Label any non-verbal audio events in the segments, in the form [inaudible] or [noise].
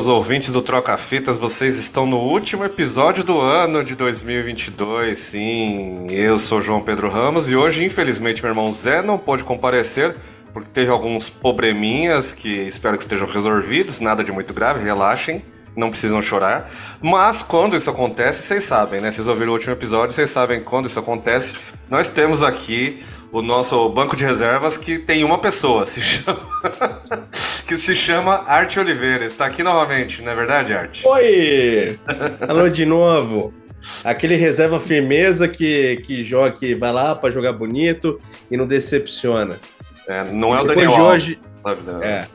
amigos ouvintes do Troca Fitas, vocês estão no último episódio do ano de 2022. Sim, eu sou João Pedro Ramos e hoje, infelizmente, meu irmão Zé não pôde comparecer porque teve alguns probleminhas que espero que estejam resolvidos, nada de muito grave, relaxem, não precisam chorar. Mas quando isso acontece, vocês sabem, né? Vocês ouviram o último episódio, vocês sabem quando isso acontece. Nós temos aqui o nosso banco de reservas que tem uma pessoa, se chama [laughs] que se chama Arte Oliveira. Está aqui novamente, não é verdade, Arte? Oi! Alô de novo. Aquele reserva firmeza que, que joga, que vai lá para jogar bonito e não decepciona. É, não é o Daniel de Alves, hoje, sabe? Não. É.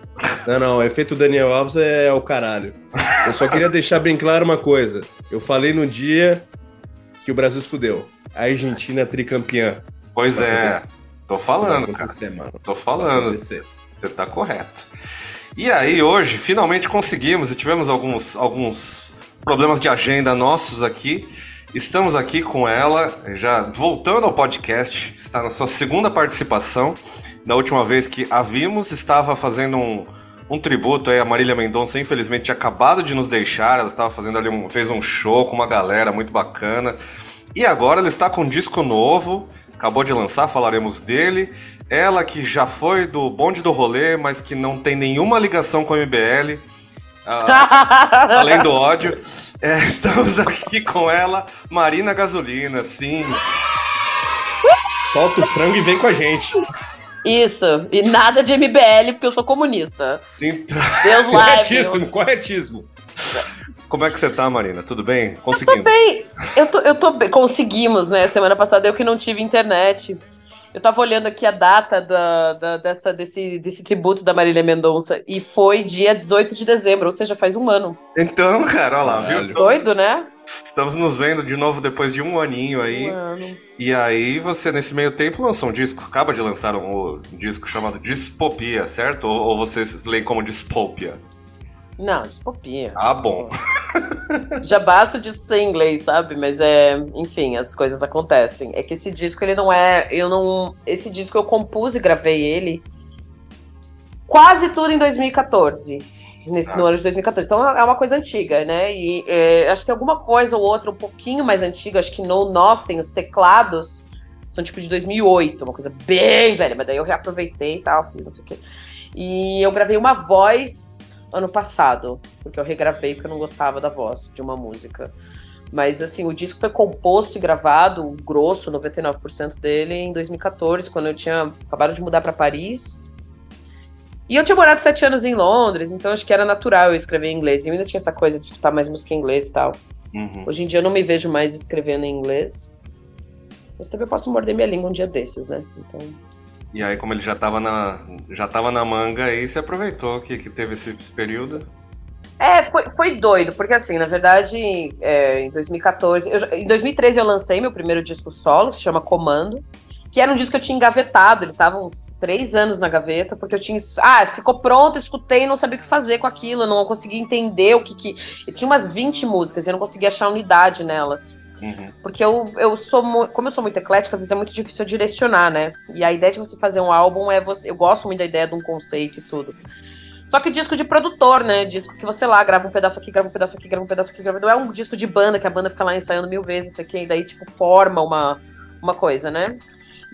Não, não, o efeito Daniel Alves é o caralho. Eu só queria deixar bem claro uma coisa. Eu falei no dia que o Brasil fudeu. A Argentina é tricampeã. Pois Vai é, acontecer. tô falando, cara. mano. Tô falando, você tá correto. E aí, hoje, finalmente conseguimos e tivemos alguns, alguns problemas de agenda nossos aqui. Estamos aqui com ela, já voltando ao podcast, está na sua segunda participação. Da última vez que a vimos, estava fazendo um, um tributo aí a Marília Mendonça, infelizmente tinha acabado de nos deixar, ela estava fazendo ali um, fez um show com uma galera muito bacana. E agora ela está com um disco novo, acabou de lançar, falaremos dele. Ela que já foi do bonde do rolê, mas que não tem nenhuma ligação com o MBL. ah, [laughs] além do ódio. É, [laughs] estamos aqui com ela, Marina Gasolina, sim. Solta o frango e vem com a gente. Isso, e nada de MBL, porque eu sou comunista. Então, Deus live. [laughs] Corretíssimo, corretíssimo. Como é que você tá, Marina? Tudo bem? Conseguindo. Bem, eu tô, eu tô bem. Conseguimos, né? Semana passada eu que não tive internet. Eu tava olhando aqui a data da, da- dessa, desse, desse tributo da Marília Mendonça e foi dia 18 de dezembro, ou seja, faz um ano. Então, cara, olha lá, viu? Estamos, Doido, né? estamos nos vendo de novo depois de um aninho aí. Um ano. E aí, você, nesse meio tempo, lançou um disco. Acaba de lançar um, um disco chamado Dispopia, certo? Ou, ou vocês leem como Dispopia? Não, despopia. Ah, bom. [laughs] Já basta o disco ser em inglês, sabe? Mas é, enfim, as coisas acontecem. É que esse disco ele não é, eu não, esse disco eu compus e gravei ele quase tudo em 2014. Nesse, Ah. No ano de 2014. Então é uma coisa antiga, né? E é, acho que alguma coisa ou outra um pouquinho mais antiga, acho que No Nothing, os teclados são tipo de 2008, uma coisa bem velha, mas daí eu reaproveitei e tal, fiz não sei o quê. E eu gravei uma voz ano passado, porque eu regravei porque eu não gostava da voz de uma música. Mas assim, o disco foi composto e gravado, o grosso, 99% dele, em 2014, quando eu tinha acabado de mudar para Paris. E eu tinha morado sete anos em Londres, então acho que era natural eu escrever em inglês. E eu ainda tinha essa coisa de escutar mais música em inglês e tal. Uhum. Hoje em dia eu não me vejo mais escrevendo em inglês. Mas também eu posso morder minha língua um dia desses, né? Então. E aí, como ele já tava na, já tava na manga aí, você aproveitou que, que teve esse, esse período. É, foi, foi doido, porque assim, na verdade, é, em 2014, eu em 2013 eu lancei meu primeiro disco solo, que se chama Comando, que era um disco que eu tinha engavetado, ele tava uns três anos na gaveta, porque eu tinha, ah, ficou pronto, escutei não sabia o que fazer com aquilo, não conseguia entender o que que... Eu tinha umas 20 músicas e eu não conseguia achar unidade nelas. Uhum. Porque eu, eu sou, como eu sou muito eclética, às vezes é muito difícil direcionar, né? E a ideia de você fazer um álbum é você. Eu gosto muito da ideia de um conceito e tudo. Só que disco de produtor, né? Disco que você lá grava um pedaço aqui, grava um pedaço aqui, grava um pedaço aqui, grava. Não é um disco de banda que a banda fica lá ensaiando mil vezes, não sei o quê, e daí, tipo, forma uma, uma coisa, né?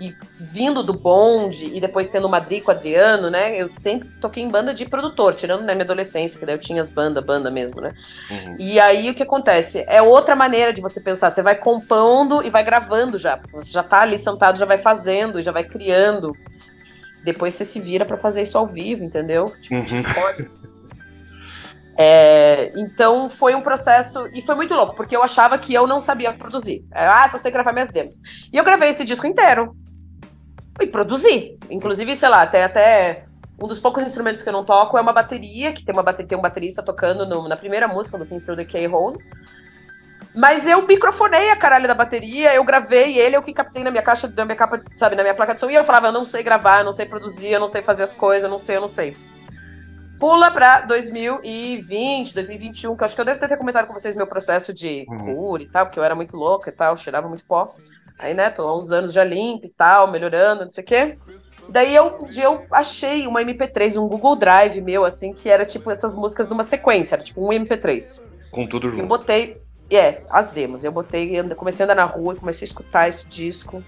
E vindo do bonde e depois tendo o Madrid com o Adriano, né? Eu sempre toquei em banda de produtor, tirando na minha adolescência, que daí eu tinha as bandas, banda mesmo, né? Uhum. E aí o que acontece? É outra maneira de você pensar. Você vai compondo e vai gravando já. Você já tá ali sentado, já vai fazendo, já vai criando. Depois você se vira pra fazer isso ao vivo, entendeu? Tipo, Uhum. [laughs] pode. É, então foi um processo e foi muito louco, porque eu achava que eu não sabia produzir. É, Ah, só sei gravar minhas demos. E eu gravei esse disco inteiro e produzi. Inclusive, sei lá, até até um dos poucos instrumentos que eu não toco é uma bateria, que tem uma bateria, tem um baterista tocando no- na primeira música do Pink Through the K-Hole. Mas eu microfonei a caralho da bateria, eu gravei ele, eu que captei na minha caixa, na minha capa, sabe, na minha placa de som, e eu falava, eu não sei gravar, eu não sei produzir, eu não sei fazer as coisas, eu não sei, eu não sei. Pula pra 2020, 2021, que eu acho que eu devo ter comentado com vocês meu processo de Uhum. cura e tal, porque eu era muito louca e tal, cheirava muito pó. Aí, né, tô há uns anos já limpa e tal, melhorando, não sei o quê. Daí eu, um dia eu achei uma MP3, um Google Drive meu, assim, que era tipo essas músicas numa sequência, era tipo um MP3. Com tudo junto. Eu botei, é, as demos. Eu botei, comecei a andar na rua comecei a escutar esse disco.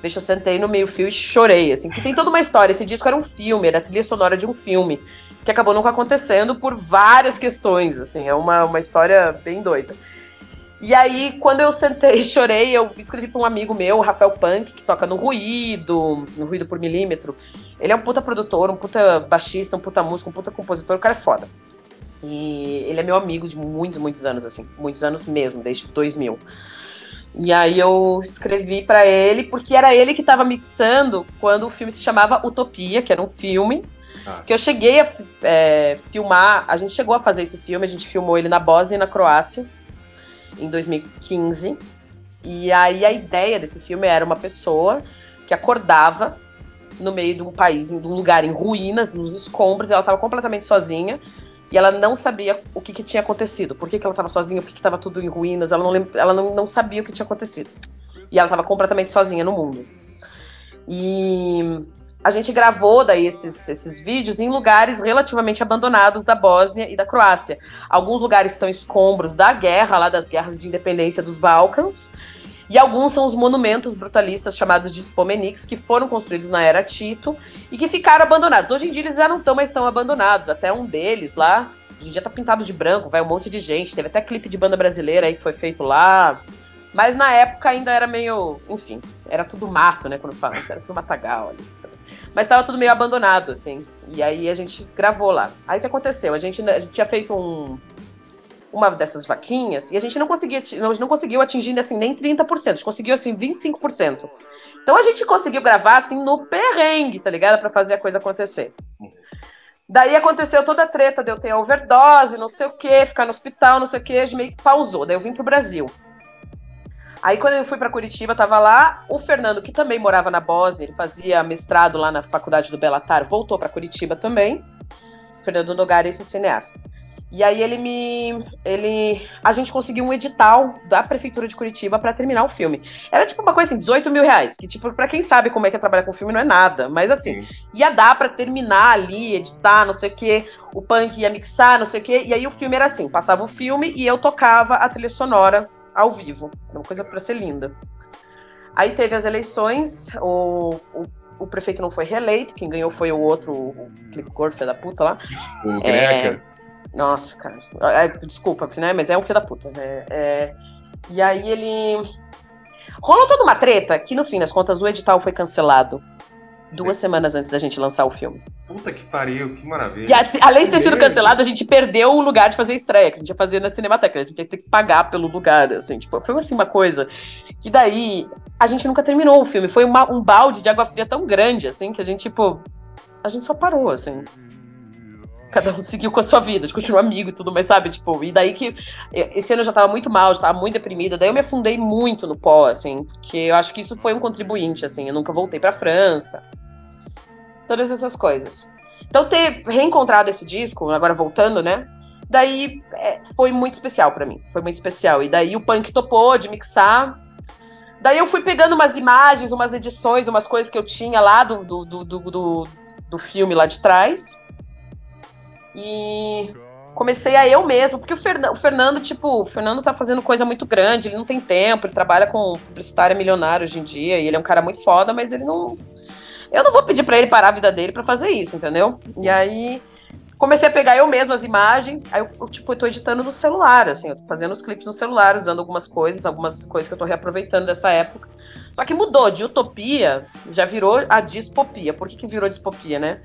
Deixa eu sentei no meio fio e chorei, assim, que tem toda uma história. Esse disco era um filme, era a trilha sonora de um filme, que acabou nunca acontecendo por várias questões, assim, é uma, uma história bem doida. E aí, quando eu sentei e [laughs] chorei, eu escrevi para um amigo meu, o Rafael Punk, que toca no Ruído, no Ruído por Milímetro. Ele é um puta produtor, um puta baixista, um puta músico, um puta compositor, o cara é foda. E ele é meu amigo de muitos, muitos anos, assim, muitos anos mesmo, desde 2000. E aí eu escrevi para ele, porque era ele que estava mixando quando o filme se chamava Utopia, que era um filme ah. que eu cheguei a é, filmar. A gente chegou a fazer esse filme, a gente filmou ele na Bósnia e na Croácia em 2015. E aí a ideia desse filme era uma pessoa que acordava no meio de um país, de um lugar em ruínas, nos escombros, e ela estava completamente sozinha e ela não sabia o que, que tinha acontecido. Por que, que ela estava sozinha, por que estava tudo em ruínas, ela, não, ela não, não sabia o que tinha acontecido. E ela estava completamente sozinha no mundo. E a gente gravou daí esses, esses vídeos em lugares relativamente abandonados da Bósnia e da Croácia. Alguns lugares são escombros da guerra, lá das guerras de independência dos Balcãs, e alguns são os monumentos brutalistas chamados de spomeniks, que foram construídos na era Tito e que ficaram abandonados. Hoje em dia eles já não estão mais tão abandonados. Até um deles lá, hoje em dia tá pintado de branco, vai um monte de gente. Teve até clipe de banda brasileira aí que foi feito lá. Mas na época ainda era meio. Enfim, era tudo mato, né? Quando fala, era tudo matagal ali. Mas estava tudo meio abandonado, assim. E aí a gente gravou lá. Aí o que aconteceu? A gente, a gente tinha feito um, uma dessas vaquinhas e a gente não conseguia, não, não conseguiu atingir assim nem 30%, a gente conseguiu assim 25%. Então a gente conseguiu gravar assim no perrengue, tá ligado? Para fazer a coisa acontecer. Daí aconteceu toda a treta de eu ter overdose, não sei o que, ficar no hospital, não sei o que, meio que pausou. Daí eu vim pro Brasil. Aí quando eu fui para Curitiba, tava lá o Fernando, que também morava na Bósnia, ele fazia mestrado lá na faculdade do Belatar, voltou para Curitiba também. Fernando Nogar, esse cineasta. E aí ele me. ele A gente conseguiu um edital da Prefeitura de Curitiba para terminar o filme. Era tipo uma coisa assim, 18 mil reais. Que, tipo, pra quem sabe como é que é trabalhar com filme, não é nada. Mas assim, Sim. ia dar para terminar ali, editar, não sei o quê. O punk ia mixar, não sei o quê. E aí o filme era assim: passava o filme e eu tocava a trilha sonora ao vivo. Era uma coisa para ser linda. Aí teve as eleições, o, o, o, prefeito não foi reeleito, quem ganhou foi o outro, o Clicor, filho da puta lá. O Greca. É, nossa, cara. É, desculpa, né? Mas é um filho da puta. Né? É... E aí ele. Rolou toda uma treta que, no fim das contas, o edital foi cancelado duas é. semanas antes da gente lançar o filme. Puta que pariu, que maravilha. E além de ter sido cancelado, a gente perdeu o lugar de fazer estreia, que a gente ia fazer na Cinemateca. A gente ia ter que pagar pelo lugar, assim. Tipo, foi assim uma coisa que daí a gente nunca terminou o filme. Foi uma, um balde de água fria tão grande, assim, que a gente, tipo. A gente só parou, assim cada um seguiu com a sua vida, a gente continua amigo e tudo, mas sabe, tipo, e daí que esse ano eu já tava muito mal, já tava muito deprimida, daí eu me afundei muito no pó, assim, porque eu acho que isso foi um contribuinte, assim, eu nunca voltei pra França. Todas essas coisas. Então ter reencontrado esse disco, agora voltando, né? Daí é, foi muito especial para mim, foi muito especial. E daí o punk topou de mixar. Daí eu fui pegando umas imagens, umas edições, umas coisas que eu tinha lá do, do, do, do, do filme lá de trás e comecei a eu mesmo, porque o, Fern o Fernando, tipo, o Fernando tá fazendo coisa muito grande, ele não tem tempo, ele trabalha com publicitária milionária hoje em dia, e ele é um cara muito foda, mas ele não. Eu não vou pedir para ele parar a vida dele para fazer isso, entendeu? E aí comecei a pegar eu mesmo as imagens, aí eu, tipo, eu tô editando no celular, assim, eu tô fazendo os clipes no celular, usando algumas coisas, algumas coisas que eu tô reaproveitando dessa época. Só que mudou, de utopia já virou a dispopia. Por que, que virou dispopia, né?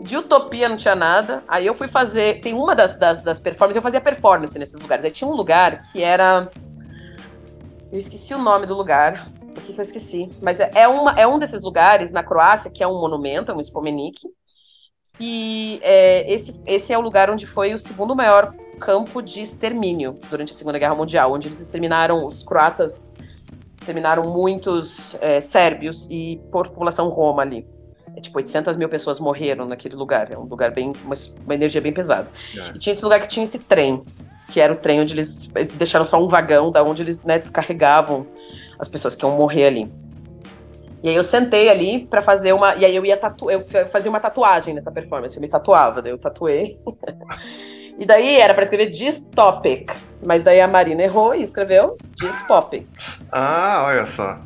De utopia não tinha nada. Aí eu fui fazer. Tem uma das, das, das performances, eu fazia performance nesses lugares. Aí tinha um lugar que era. Eu esqueci o nome do lugar. Por que, que eu esqueci? Mas é, é, uma, é um desses lugares na Croácia que é um monumento, é um spomenik. E é, esse, esse é o lugar onde foi o segundo maior campo de extermínio durante a Segunda Guerra Mundial, onde eles exterminaram os croatas, exterminaram muitos é, sérvios e população roma ali. É, tipo, 800 mil pessoas morreram naquele lugar. É um lugar bem. uma, uma energia bem pesada. É. E tinha esse lugar que tinha esse trem, que era o trem onde eles, eles deixaram só um vagão, da onde eles né, descarregavam as pessoas que iam morrer ali. E aí eu sentei ali para fazer uma. E aí eu ia tatu... eu fazia uma tatuagem nessa performance. Eu me tatuava, daí eu tatuei. [laughs] e daí era para escrever Dystopic. Mas daí a Marina errou e escreveu Dystopic. [laughs] ah, olha só.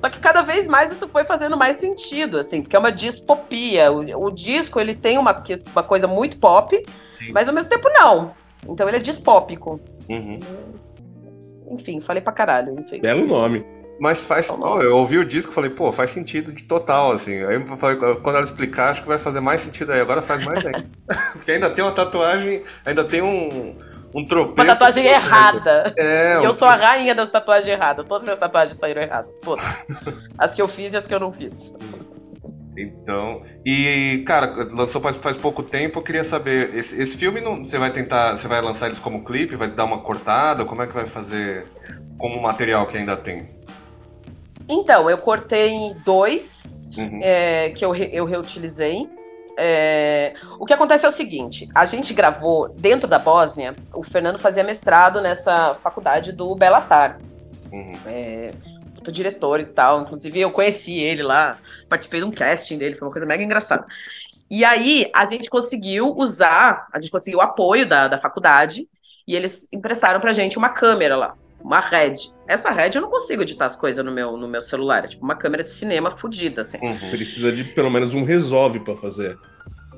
Só que cada vez mais isso foi fazendo mais sentido, assim, porque é uma dispopia. O, o disco ele tem uma, uma coisa muito pop, Sim. mas ao mesmo tempo não. Então ele é dispópico. Uhum. Enfim, falei pra caralho. Belo nome. Mas faz. Oh, eu ouvi o disco e falei, pô, faz sentido de total, assim. Aí eu falei, quando ela explicar, acho que vai fazer mais sentido aí. Agora faz mais ainda. [laughs] Porque ainda tem uma tatuagem, ainda tem um, um tropeço. Uma tatuagem errada. É, e eu sou a rainha das tatuagens erradas. Todas as minhas tatuagens saíram erradas. Todas. [laughs] as que eu fiz e as que eu não fiz. Então, e cara, lançou faz, faz pouco tempo, eu queria saber, esse, esse filme não, você vai tentar, você vai lançar eles como clipe, vai dar uma cortada, como é que vai fazer como material que ainda tem? Então, eu cortei dois uhum. é, que eu, eu reutilizei. É, o que acontece é o seguinte: a gente gravou dentro da Bósnia, o Fernando fazia mestrado nessa faculdade do Belatar. Uhum. É, diretor e tal. Inclusive, eu conheci ele lá, participei de um casting dele, foi uma coisa mega engraçada. E aí, a gente conseguiu usar, a gente conseguiu o apoio da, da faculdade, e eles emprestaram pra gente uma câmera lá uma Red. Essa Red eu não consigo editar as coisas no meu, no meu celular. É tipo uma câmera de cinema fodida, assim. Uhum. Precisa de pelo menos um resolve para fazer.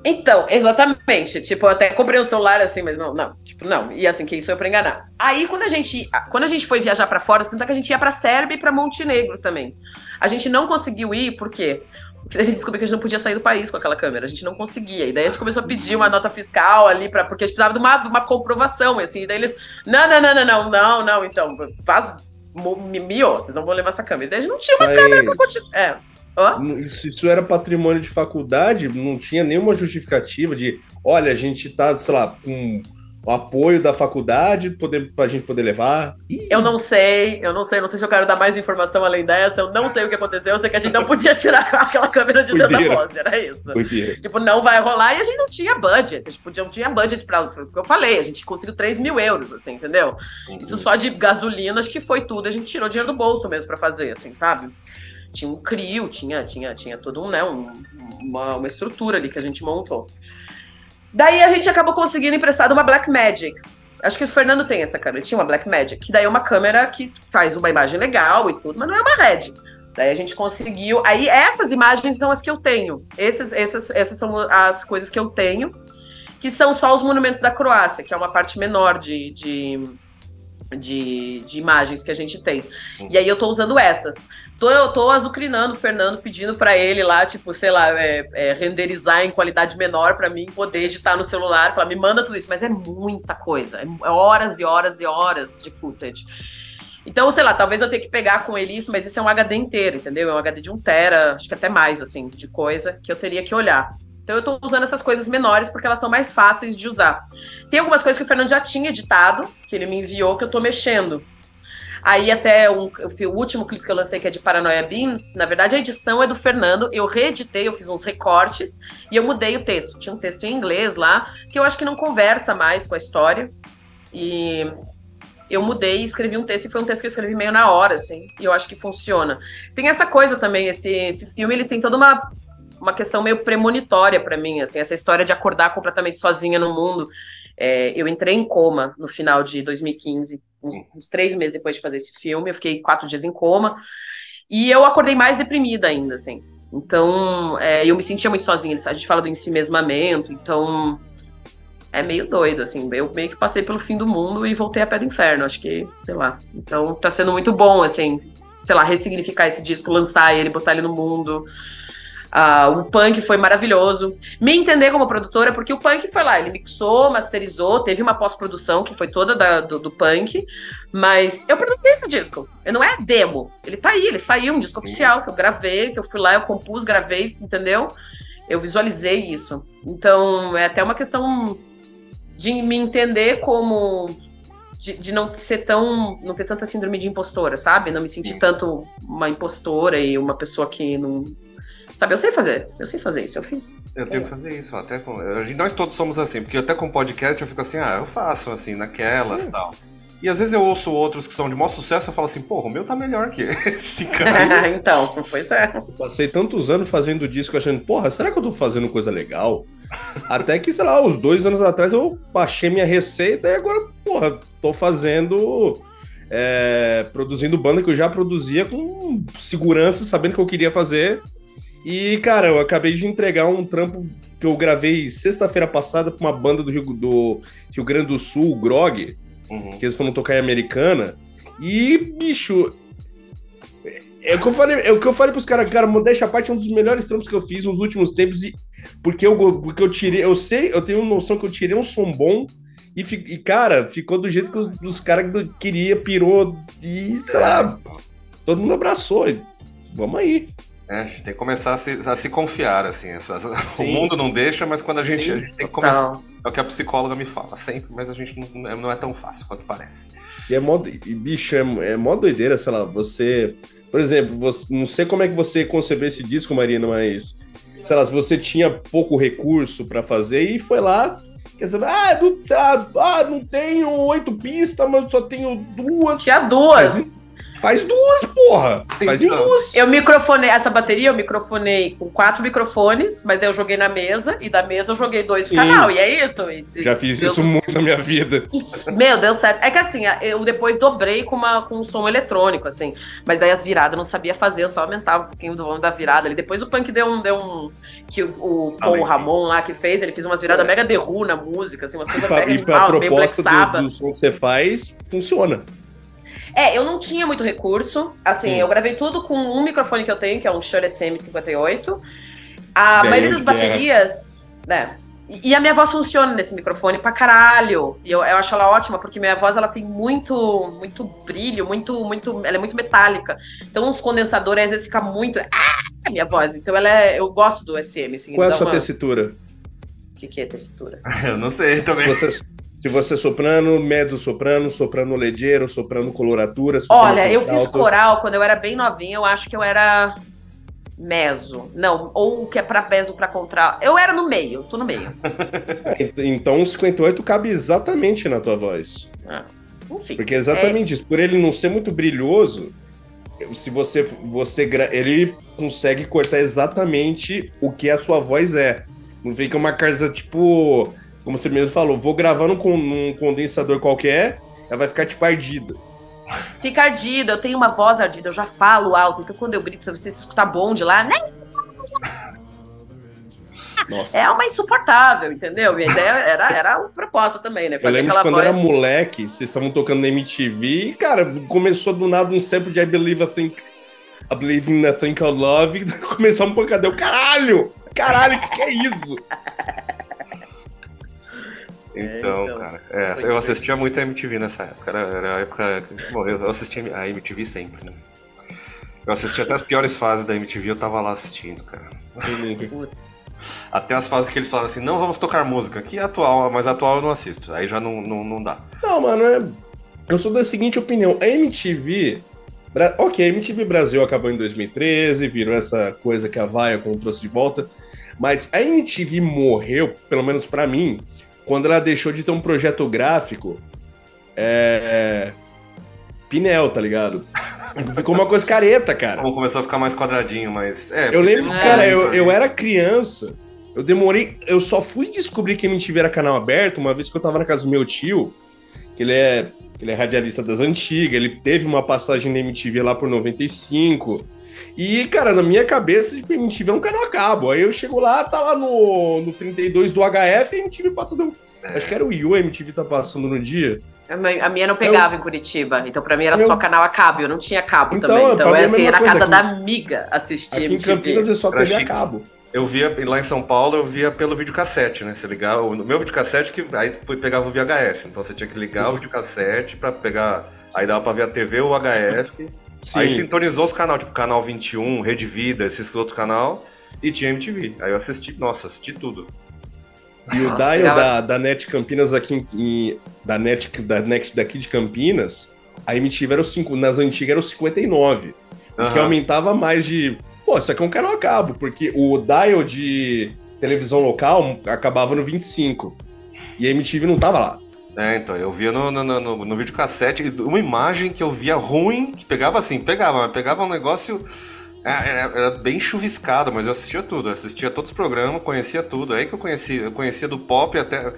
Então, exatamente. Tipo, eu até comprei um celular assim, mas não, não. Tipo, não. E assim, quem sou eu pra enganar? Aí, quando a gente, quando a gente foi viajar para fora, tanto é que a gente ia pra Sérvia e pra Montenegro também. A gente não conseguiu ir, por quê? A gente descobriu que a gente não podia sair do país com aquela câmera, a gente não conseguia. E daí a gente começou a pedir uma nota fiscal ali, pra, porque a gente precisava de uma, de uma comprovação, assim. E daí eles, não, não, não, não, não, não, não, então, faz mimio, vocês não vão levar essa câmera. E daí a gente não tinha uma Mas... câmera pra continuar. É. Oh? Isso, isso era patrimônio de faculdade, não tinha nenhuma justificativa de, olha, a gente tá, sei lá, com o apoio da faculdade poder, pra gente poder levar? Eu não sei, eu não sei, não sei se eu quero dar mais informação além dessa, eu não sei o que aconteceu, eu sei que a gente não podia tirar [laughs] aquela câmera de dentro da voz, era isso. Tipo, não vai rolar e a gente não tinha budget, a gente podia, não tinha budget foi o que eu falei, a gente conseguiu 3 mil euros, assim, entendeu? Uhum. Isso só de gasolina, acho que foi tudo, a gente tirou dinheiro do bolso mesmo pra fazer, assim, sabe? Tinha um CRIO, tinha, tinha, tinha todo um, né, um, uma, uma estrutura ali que a gente montou. Daí a gente acabou conseguindo emprestar uma Black Magic. Acho que o Fernando tem essa câmera, tinha uma Black Magic, que daí é uma câmera que faz uma imagem legal e tudo, mas não é uma Red. Daí a gente conseguiu. Aí essas imagens são as que eu tenho. Essas, essas, essas são as coisas que eu tenho, que são só os monumentos da Croácia, que é uma parte menor de, de, de, de imagens que a gente tem. E aí eu tô usando essas. Tô, eu tô azucrinando o Fernando, pedindo para ele lá, tipo, sei lá, é, é, renderizar em qualidade menor para mim poder editar no celular. Falar, me manda tudo isso, mas é muita coisa. É horas e horas e horas de footage. Então, sei lá, talvez eu tenha que pegar com ele isso, mas isso é um HD inteiro, entendeu? É um HD de 1 tera, acho que até mais, assim, de coisa que eu teria que olhar. Então eu tô usando essas coisas menores porque elas são mais fáceis de usar. Tem algumas coisas que o Fernando já tinha editado, que ele me enviou, que eu tô mexendo. Aí até um, o último clipe que eu lancei, que é de Paranoia Beams, na verdade a edição é do Fernando, eu reeditei, eu fiz uns recortes e eu mudei o texto. Tinha um texto em inglês lá, que eu acho que não conversa mais com a história. E eu mudei e escrevi um texto, e foi um texto que eu escrevi meio na hora, assim, e eu acho que funciona. Tem essa coisa também, esse, esse filme, ele tem toda uma, uma questão meio premonitória para mim, assim, essa história de acordar completamente sozinha no mundo. É, eu entrei em coma no final de 2015, uns, uns, três meses depois de fazer esse filme. Eu fiquei quatro dias em coma. E eu acordei mais deprimida ainda, assim. Então, é, eu me sentia muito sozinha. A gente fala do ensimesmamento, então é meio doido, assim. Eu meio que passei pelo fim do mundo e voltei a pé do inferno, acho que, sei lá. Então, tá sendo muito bom, assim, sei lá, ressignificar esse disco, lançar ele, botar ele no mundo. Uh, o Punk foi maravilhoso. Me entender como produtora, porque o Punk foi lá, ele mixou, masterizou, teve uma pós-produção que foi toda da, do, do, Punk, mas eu produzi esse disco. Não é demo. Ele tá aí, ele saiu, um disco oficial que eu gravei, que eu fui lá, eu compus, gravei, entendeu? Eu visualizei isso. Então, é até uma questão de me entender como. De, de, não ser tão. não ter tanta síndrome de impostora, sabe? Não me sentir tanto uma impostora e uma pessoa que não Sabe, eu sei fazer, eu sei fazer isso, eu fiz. Eu tenho que fazer isso, até com. Nós todos somos assim, porque até com podcast eu fico assim, ah, eu faço assim, naquelas e tal. E às vezes eu ouço outros que são de maior sucesso e falo assim, porra, o meu tá melhor que [laughs] esse cara. [laughs] então, pois é. Eu passei tantos anos fazendo disco achando, porra, será que eu tô fazendo coisa legal? Até que, sei lá, uns dois anos atrás eu baixei minha receita e agora, porra, tô fazendo. É, produzindo banda que eu já produzia com segurança, sabendo que eu queria fazer. E, cara, eu acabei de entregar um trampo que eu gravei sexta-feira passada pra uma banda do Rio, do Rio Grande do Sul, o Grog, uhum. que eles foram tocar em Americana. E, bicho, é o que eu falei, é o que eu falei pros caras, cara, modéstia a parte é um dos melhores trampos que eu fiz nos últimos tempos e porque eu, porque eu tirei, eu sei, eu tenho noção que eu tirei um som bom e, e cara, ficou do jeito que os, os caras queria, pirou e, sei lá, todo mundo abraçou. Vamos aí. É, a gente tem que começar a se, a se confiar, assim. [laughs] o mundo não deixa, mas quando a gente, a gente tem que começar. É o que a psicóloga me fala sempre, mas a gente não, não é tão fácil quanto parece. E é mó, e, bicho, é, é mó doideira, sei lá, você. Por exemplo, você, não sei como é que você concebeu esse disco, Marina, mas. Sei lá, se você tinha pouco recurso para fazer e foi lá. Quer dizer, ah, não, ah, não tenho oito pistas, mas só tenho duas. Tinha duas. Faz duas, porra! Faz duas. Eu microfonei, essa bateria eu microfonei com quatro microfones, mas eu joguei na mesa, e da mesa eu joguei dois no canal, e é isso. E, Já fiz Deus... isso muito na minha vida. Meu, deu certo. É que assim, eu depois dobrei com, uma, com um som eletrônico, assim, mas daí as viradas eu não sabia fazer, eu só aumentava um pouquinho do volume da virada ali. Depois o punk deu um. Deu um que o, o Paul Ramon lá que fez, ele fez umas viradas é. mega derru na música, assim, umas coisas [laughs] mega animal, meio Black Sabbath. Do, do som que você faz, funciona. É, eu não tinha muito recurso. Assim, Sim. eu gravei tudo com um microfone que eu tenho, que é um Shure SM58. A Bem, maioria das baterias, né? E a minha voz funciona nesse microfone pra caralho. E eu, eu acho ela ótima, porque minha voz ela tem muito muito brilho, muito, muito. Ela é muito metálica. Então os condensadores às vezes fica muito. Ah, a minha voz. Então ela é. Eu gosto do SM. Assim, Qual é a sua uma... tessitura? O que, que é tessitura? [laughs] eu não sei também. Se você, se você é soprano, mezzo soprano, soprano leggero, soprano coloratura. Olha, eu fiz coral quando eu era bem novinha, eu acho que eu era meso. Não, ou o que é para meso para contralto. Eu era no meio, tô no meio. [laughs] então o 58 cabe exatamente na tua voz. Ah, enfim. Porque é exatamente é... isso. Por ele não ser muito brilhoso, se você você ele consegue cortar exatamente o que a sua voz é. Não fica uma casa tipo como você mesmo falou, vou gravando com um condensador qualquer, ela vai ficar tipo ardida. Fica ardida, eu tenho uma voz ardida, eu já falo alto, então quando eu grito, se você escutar bom de lá, né? Nossa. É uma insuportável, entendeu? Minha ideia era, era a proposta também, né? Fazer eu lembro de quando voz... era moleque, vocês estavam tocando na MTV e, cara, começou do nada um sample de I Believe I Think I Believe in a Thing Called Love e [laughs] começou um pancadão. Caralho! Caralho, o que, que é isso? Então, então, cara, é, eu assistia muito a MTV nessa época. Era, era a época. Bom, eu assistia a MTV sempre, né? Eu assistia até as piores fases da MTV, eu tava lá assistindo, cara. [laughs] até as fases que eles falam assim, não vamos tocar música, que é atual, mas atual eu não assisto. Aí já não, não, não dá. Não, mano, é... eu sou da seguinte opinião. A MTV. Ok, a MTV Brasil acabou em 2013, virou essa coisa que a Vaia trouxe de volta. Mas a MTV morreu, pelo menos para mim, quando ela deixou de ter um projeto gráfico, é. Pinel, tá ligado? Ficou uma coisa careta, cara. Como começou a ficar mais quadradinho, mas. É, eu lembro, é, cara, eu, eu era criança. Eu demorei. Eu só fui descobrir que MTV era canal aberto uma vez que eu tava na casa do meu tio, que ele é, ele é radialista das antigas, ele teve uma passagem na MTV lá por 95. E, cara, na minha cabeça, tipo, MTV é um canal a cabo. Aí eu chego lá, tá lá no, no 32 do HF e a MTV passa do. Acho que era o Yu, a MTV tá passando no dia. A minha não pegava eu... em Curitiba, então pra mim era eu... só canal a cabo, eu não tinha cabo então, também. Então é assim, na casa aqui. da amiga assistir aqui MTV. em Campinas é só TV a cabo. Eu via, lá em São Paulo, eu via pelo videocassete, né? Você ligava, o meu videocassete que aí pegava o VHS, então você tinha que ligar o videocassete pra pegar, aí dava pra ver a TV ou o VHS. Sim. Aí sintonizou os canais, tipo Canal 21, Rede Vida, esses outros canal e tinha MTV. Aí eu assisti, nossa, assisti tudo. E o Dial da, da NET Campinas aqui em, da NET, da NET daqui de Campinas, a MTV era o 5, nas antigas era o 59. Uhum. O que aumentava mais de. Pô, isso aqui é um canal a cabo, porque o dial de televisão local acabava no 25. E a MTV não tava lá. É, então, eu via no, no, no, no videocassete uma imagem que eu via ruim, que pegava assim, pegava, mas pegava um negócio. É, era, era, bem chuviscado, mas eu assistia tudo, assistia todos os programas, conhecia tudo. Aí que eu conhecia, eu conhecia do pop até.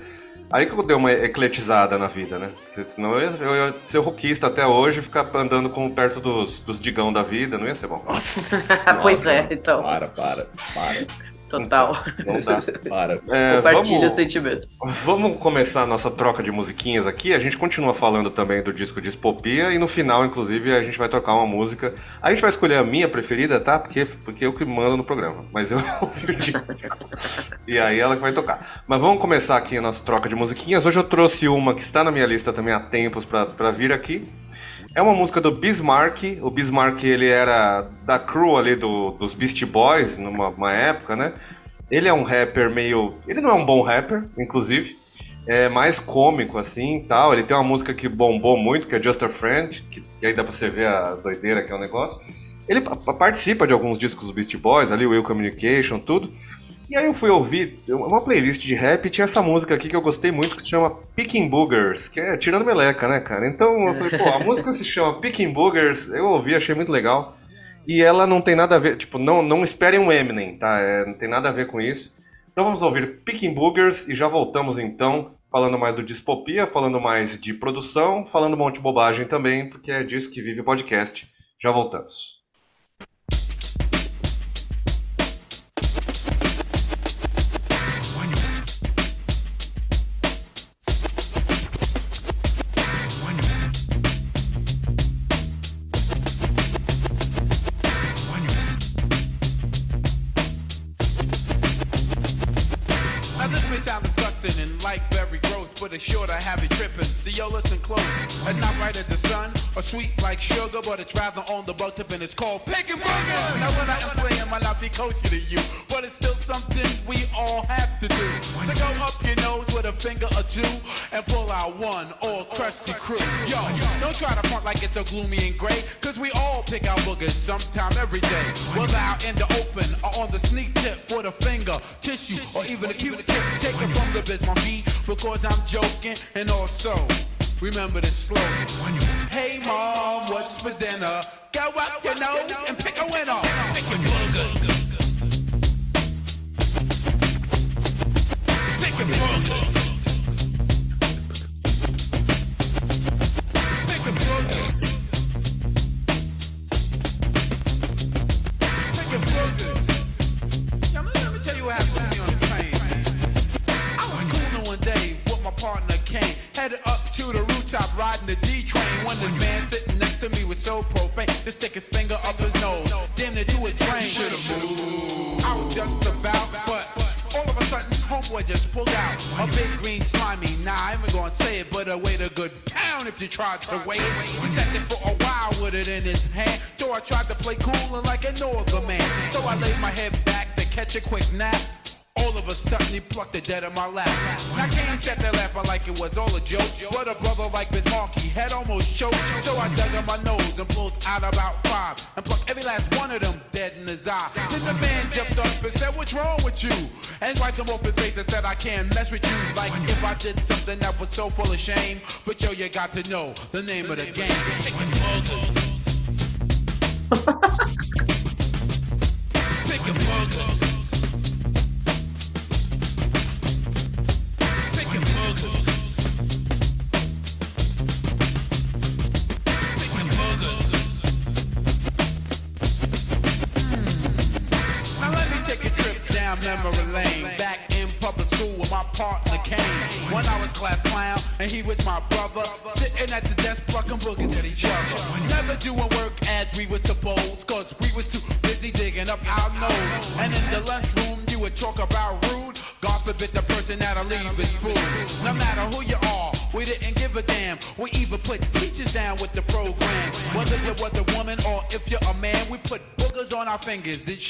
Aí que eu dei uma ecletizada na vida, né? Senão eu, eu ia ser rockista até hoje, ficar andando com, perto dos, dos digão da vida, não ia ser bom. Nossa, [laughs] pois é, então. Para, para, para. Total. Não dá. Para. É, Compartilha vamos, o sentimento. Vamos começar a nossa troca de musiquinhas aqui. A gente continua falando também do disco de Espopia e no final, inclusive, a gente vai tocar uma música. A gente vai escolher a minha preferida, tá? Porque, porque eu que mando no programa. Mas eu ouvi o disco. e aí ela que vai tocar. Mas vamos começar aqui a nossa troca de musiquinhas. Hoje eu trouxe uma que está na minha lista também há tempos para vir aqui. É uma música do Bismarck. O Bismarck ele era da crew ali do, dos Beast Boys numa época, né? Ele é um rapper meio. Ele não é um bom rapper, inclusive. É mais cômico assim tal. Ele tem uma música que bombou muito, que é Just a Friend, que, que aí dá pra você ver a doideira que é o negócio. Ele participa de alguns discos dos Beast Boys, ali, Will Communication, tudo. E aí eu fui ouvir uma playlist de rap e tinha essa música aqui que eu gostei muito que se chama Picking Boogers, que é tirando meleca, né, cara? Então eu falei, pô, a música se chama Picking Boogers, eu ouvi, achei muito legal. E ela não tem nada a ver, tipo, não, não esperem um Eminem, tá? É, não tem nada a ver com isso. Então vamos ouvir Picking Boogers e já voltamos então, falando mais do Dispopia, falando mais de produção, falando um monte de bobagem também, porque é disso que vive o podcast. Já voltamos. Rather on the bug tip and it's called picking boogers. Now when I am playing, might not be closer to you, but it's still something we all have to do. So go up your nose with a finger or two and pull out one all crusty crew. Yo, don't try to front like it's so gloomy and gray, cause we all pick out boogers sometime every day. Whether out in the open or on the sneak tip with a finger, tissue, or even a cute tip. Take it from the biz monkey because I'm joking and also. Remember this slogan. Hey mom, what's for dinner? Go up your nose and pick a winner. Pick a burger. Just pulled out a big green slimy. Nah, I ain't gonna say it, but a way a good pound if you tried to wait. He sat there for a while with it in his hand. So I tried to play cool and like a northern man. So I laid my head back to catch a quick nap. All of a sudden he plucked the dead in my lap. Can't sat there laughing like it was all a joke. But a brother like Miss Marky had almost choked. So I dug in my nose and pulled out about five. And plucked every last one of them dead in his eye. Then the man jumped up and said, what's wrong with you? And wiped him off his face and said, I can't mess with you. Like if I did something that was so full of shame. But yo, you got to know the name of the game. [laughs] [laughs]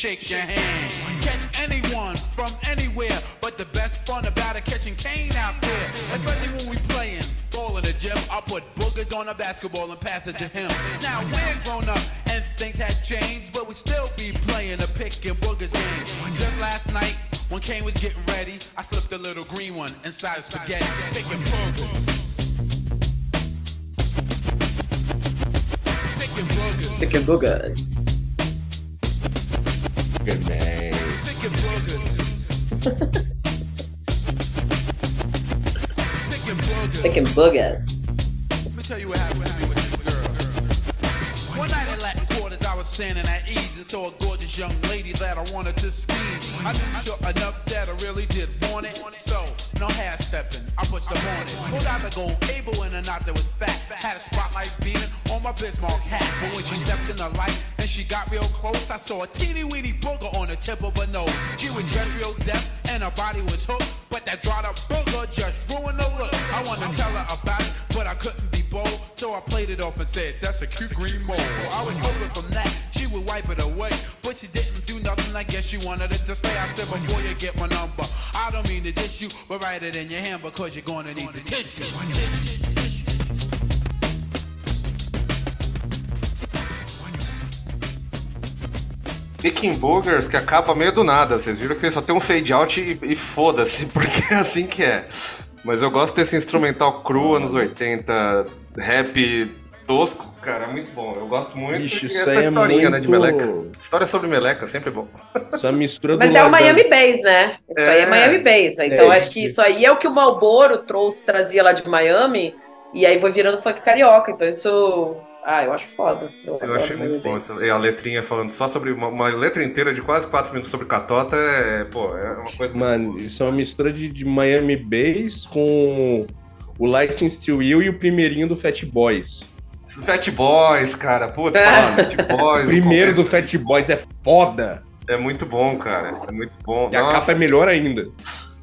shake your hand. Catch anyone from anywhere, but the best fun about it catching cane out there. Especially when we playing ball in the gym. I put boogers on a basketball and pass it to him. Now we're grown up and things have changed, but we still be playing the pick and boogers game. Just last night. When Kane was getting ready, I slipped a little green one inside his spaghetti. Picking boogers. Pickin' boogers. Boogers. Let me tell you what happened with this girl. One night in Latin quarters, I was standing at ease and saw a gorgeous young lady that I wanted to write it in your hand because you're gonna need the tissue. Picking Boogers que acaba meio do nada. Vocês viram que só tem um fade out e, e foda-se, [laughs] porque é assim que é. Mas eu gosto desse instrumental cru, anos 80, rap tosco, cara, é muito bom. Eu gosto muito Ixi, isso essa aí é historinha, né, de muito- Meleca. História sobre Meleca, sempre bom. Isso é mistura Mas do é o Miami Bass, né? Isso aí é É. Miami Bass. Então É, acho que isso aí é o que o Malboro trouxe, trazia lá de Miami, e aí foi virando funk carioca. Então isso. Ah, eu acho foda. Eu adoro achei muito bom. Essa- E a letrinha falando só sobre uma, uma letra inteira de quase 4 minutos sobre Catota é, pô, é uma coisa. Mano, isso é uma mistura de, de Miami Bass com o License to Will e o primeirinho do Fat Boys. Fat Boys, cara. Putz, É. fala, Fat Boys. O primeiro do Fat Boys é foda. É muito bom, cara. É muito bom. E a Nossa, capa é melhor ainda.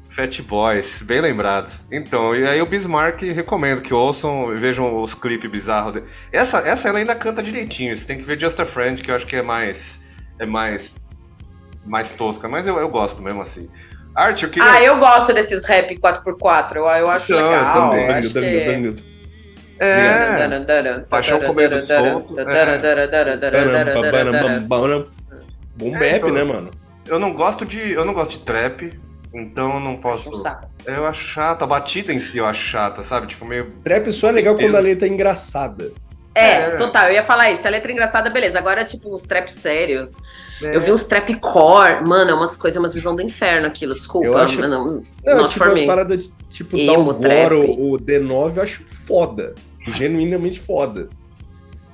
Fat Boys, bem lembrado. Então, e aí o Bismarck recomendo que ouçam e vejam os clipes bizarros dele. Essa, essa ela ainda canta direitinho. Você tem que ver Just a Friend, que eu acho que é mais. É mais. Mais tosca, mas eu, eu gosto mesmo assim. Arte, eu queria. Ah, eu gosto desses rap 4x4. Eu, eu acho Então, eu legal. também. eu acho Danilo, que- Danilo. É. Paixão comendo solto, Banam, banam, banam, banam. Bom É, bap, então. né, mano? Eu não gosto de. Eu não gosto de trap, então eu não posso. Um saco. Eu acho chata, a batida em si eu acho chata, sabe? Tipo, meio. Trap só é legal quando a letra é engraçada. É, É. total, eu ia falar isso. A letra é engraçada, beleza. Agora, tipo, uns trap sério. É. Eu vi uns trap core. Mano, é umas coisas, umas visão do inferno aquilo. Desculpa. Eu acho- Não, Não, not tipo, as paradas de, tipo Emo, Dalgor trap. ou o D9 eu acho foda. Genuinamente foda.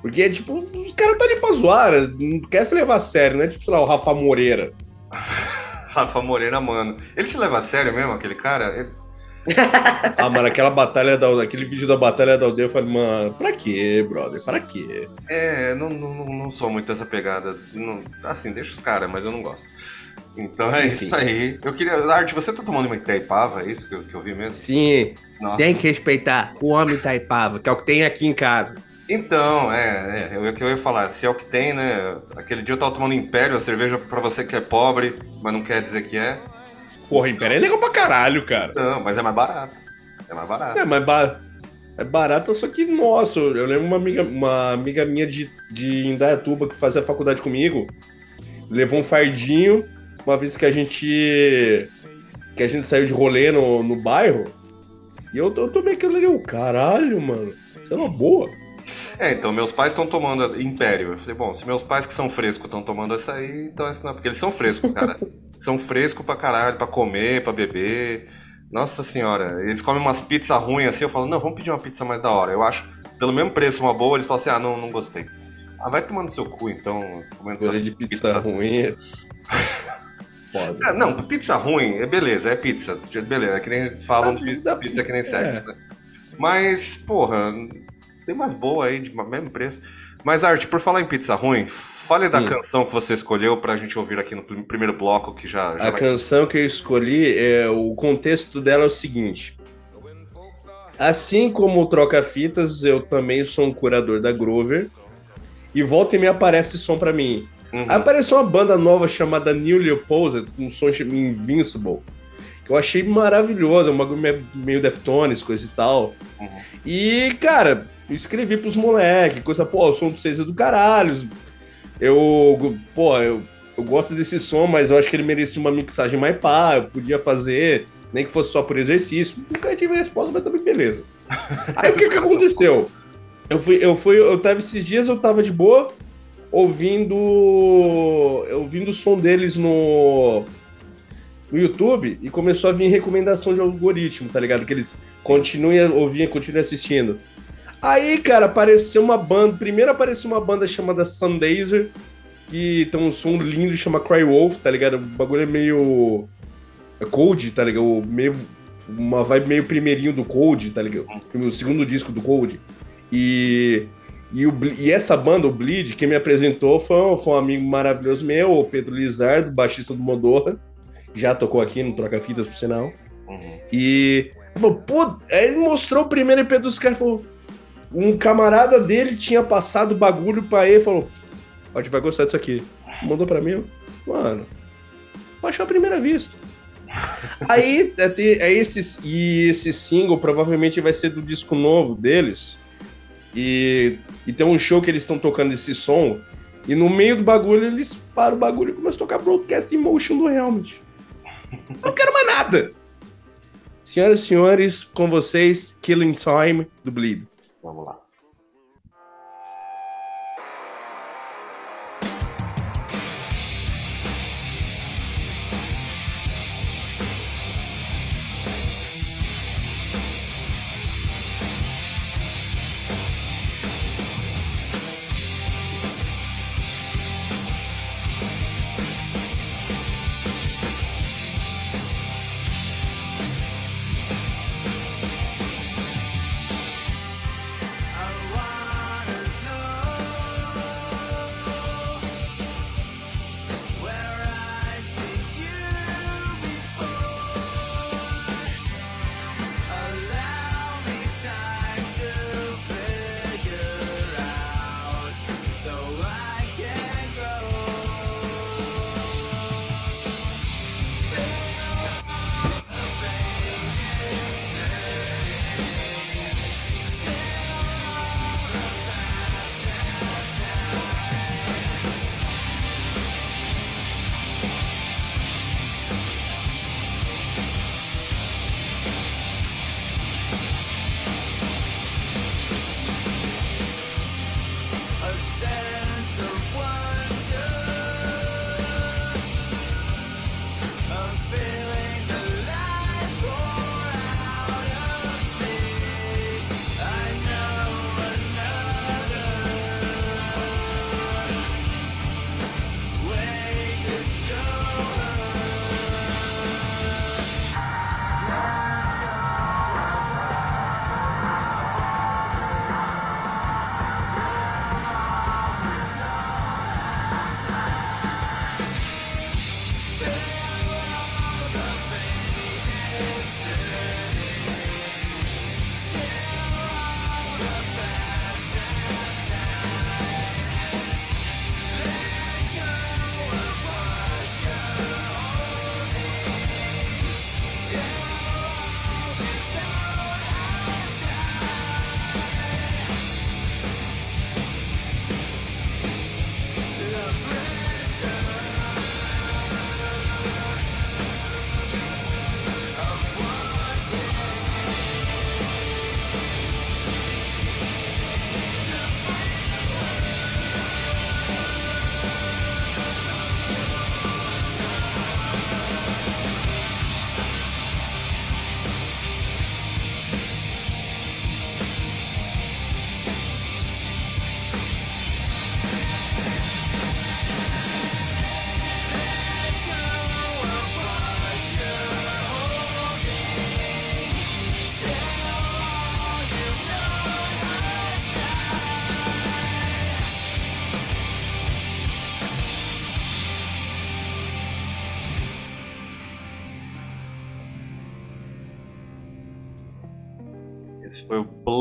Porque, é tipo, os caras tá ali pra zoar, não quer se levar a sério, né? Tipo, sei lá, o Rafa Moreira. [laughs] Rafa Moreira, mano. Ele se leva a sério mesmo, aquele cara? Ele- [laughs] Ah, mano, aquela batalha da aquele vídeo da batalha da aldeia, eu falei, mano, pra quê, brother? Pra quê? É, não, não, não- não sou muito dessa pegada. Não- assim, deixa os caras, mas eu não gosto. Então é Enfim. isso aí. Eu queria. Arte, você tá tomando uma Itaipava? É isso que eu, que eu vi mesmo? Sim, Nossa. tem que respeitar o homem taipava, que é o que tem aqui em casa. Então, é, é, é o que eu ia falar. Se é o que tem, né? Aquele dia eu tava tomando Império, a cerveja pra você que é pobre, mas não quer dizer que é. Porra, Império é legal pra caralho, cara. Não, mas é mais barato. É mais barato. É, mas ba- é barato, só que, nossa, eu lembro uma amiga, uma amiga minha de, de Indaiatuba que fazia faculdade comigo, levou um fardinho uma vez que a gente que a gente saiu de rolê no, no bairro, e eu, eu tomei aquilo ali, eu, caralho, mano, isso é uma boa. É, então, meus pais estão tomando Império. Eu falei, bom, se meus pais que são frescos estão tomando essa aí, então essa não. Porque eles são frescos, cara. [laughs] são frescos pra caralho, pra comer, pra beber. Nossa senhora, eles comem umas pizzas ruins assim, eu falo, não, vamos pedir uma pizza mais da hora. Eu acho, pelo mesmo preço, uma boa, eles falam assim, ah, não, não gostei. Ah, vai tomando seu cu, então, comendo essas de pizza ruim. [laughs] Foda. Ah, Não, pizza ruim, é beleza, é pizza. Beleza, é que nem falam de dá- pizza que nem é. sexo, né? Mas, porra, tem mais boa aí, de mesmo preço. Mas, Art, por falar em pizza ruim, fale da Hum. canção que você escolheu pra gente ouvir aqui no prim- primeiro bloco, que já, já A vai- canção que eu escolhi, é, o contexto dela é o seguinte. Assim como o Troca-Fitas, eu também sou um curador da Grover. E volta e me aparece som pra mim. Uhum. Aí apareceu uma banda nova chamada Newly Opposed, com um som chamado Invincible. Que eu achei maravilhoso, é um bagulho meio- meio Deftones, coisa e tal. Uhum. E, cara, eu escrevi pros moleques, coisa, pô, o som de vocês é do caralho. Eu, pô, eu, eu gosto desse som, mas eu acho que ele merecia uma mixagem mais pá, eu podia fazer, nem que fosse só por exercício. Nunca tive resposta, mas também beleza. [laughs] Aí o que que aconteceu? Eu fui, eu fui, eu tava esses dias, eu tava de boa, ouvindo ouvindo o som deles no no YouTube e começou a vir recomendação de algoritmo, tá ligado? Que eles continuem ouvindo, continuem assistindo. Aí, cara, apareceu uma banda. Primeiro apareceu uma banda chamada Sundazer, que tem um som lindo, chama Cry Wolf, tá ligado? O bagulho é meio. É cold, tá ligado? Meio... Uma vibe meio primeirinho do Cold, tá ligado? O segundo disco do Cold. E. E, o, e essa banda, o Bleed, quem me apresentou foi, um- foi um amigo maravilhoso meu, o Pedro Lizardo, baixista do Modorra. Já tocou aqui no Troca Fitas, por sinal. Uhum. E ele falou, pô, aí ele mostrou o primeiro EP dos caras, falou, um camarada dele tinha passado bagulho pra ele, falou, ó, a gente vai gostar disso aqui. Mandou pra mim, mano, baixou à primeira vista. [laughs] aí, é, é esse, e esse single provavelmente vai ser do disco novo deles. E, e tem um show que eles estão tocando esse som. E no meio do bagulho, eles param o bagulho e começam a tocar Broadcast Emotion do Helmet. [laughs] Eu não quero mais nada. Senhoras e senhores, com vocês, Killing Time do Bleed. Vamos lá.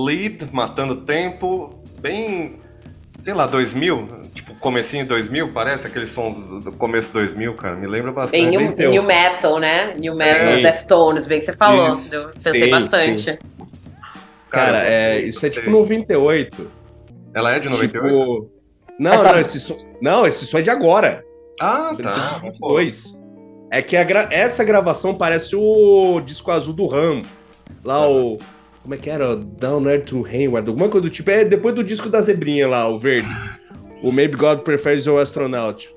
Bleed, Matando Tempo, bem, sei lá, 2000, tipo comecinho de 2000, parece aqueles sons do começo 2000, cara, me lembra bastante. Bem new, new metal, né? New metal, É. Deftones, bem que você falou. Isso. Eu pensei Sim, bastante. Cara, é, isso é tipo 98. Ela é de 98? Tipo... Não, Essa- não, esse som... não, esse som é de agora. Ah, tá. De 22. É que a gra- essa gravação parece o disco azul do Ram. Lá o. Como é que era? Down Air to Hayward, alguma coisa do tipo. É depois do disco da zebrinha lá, o verde. O Maybe God Prefers Your Astronaut.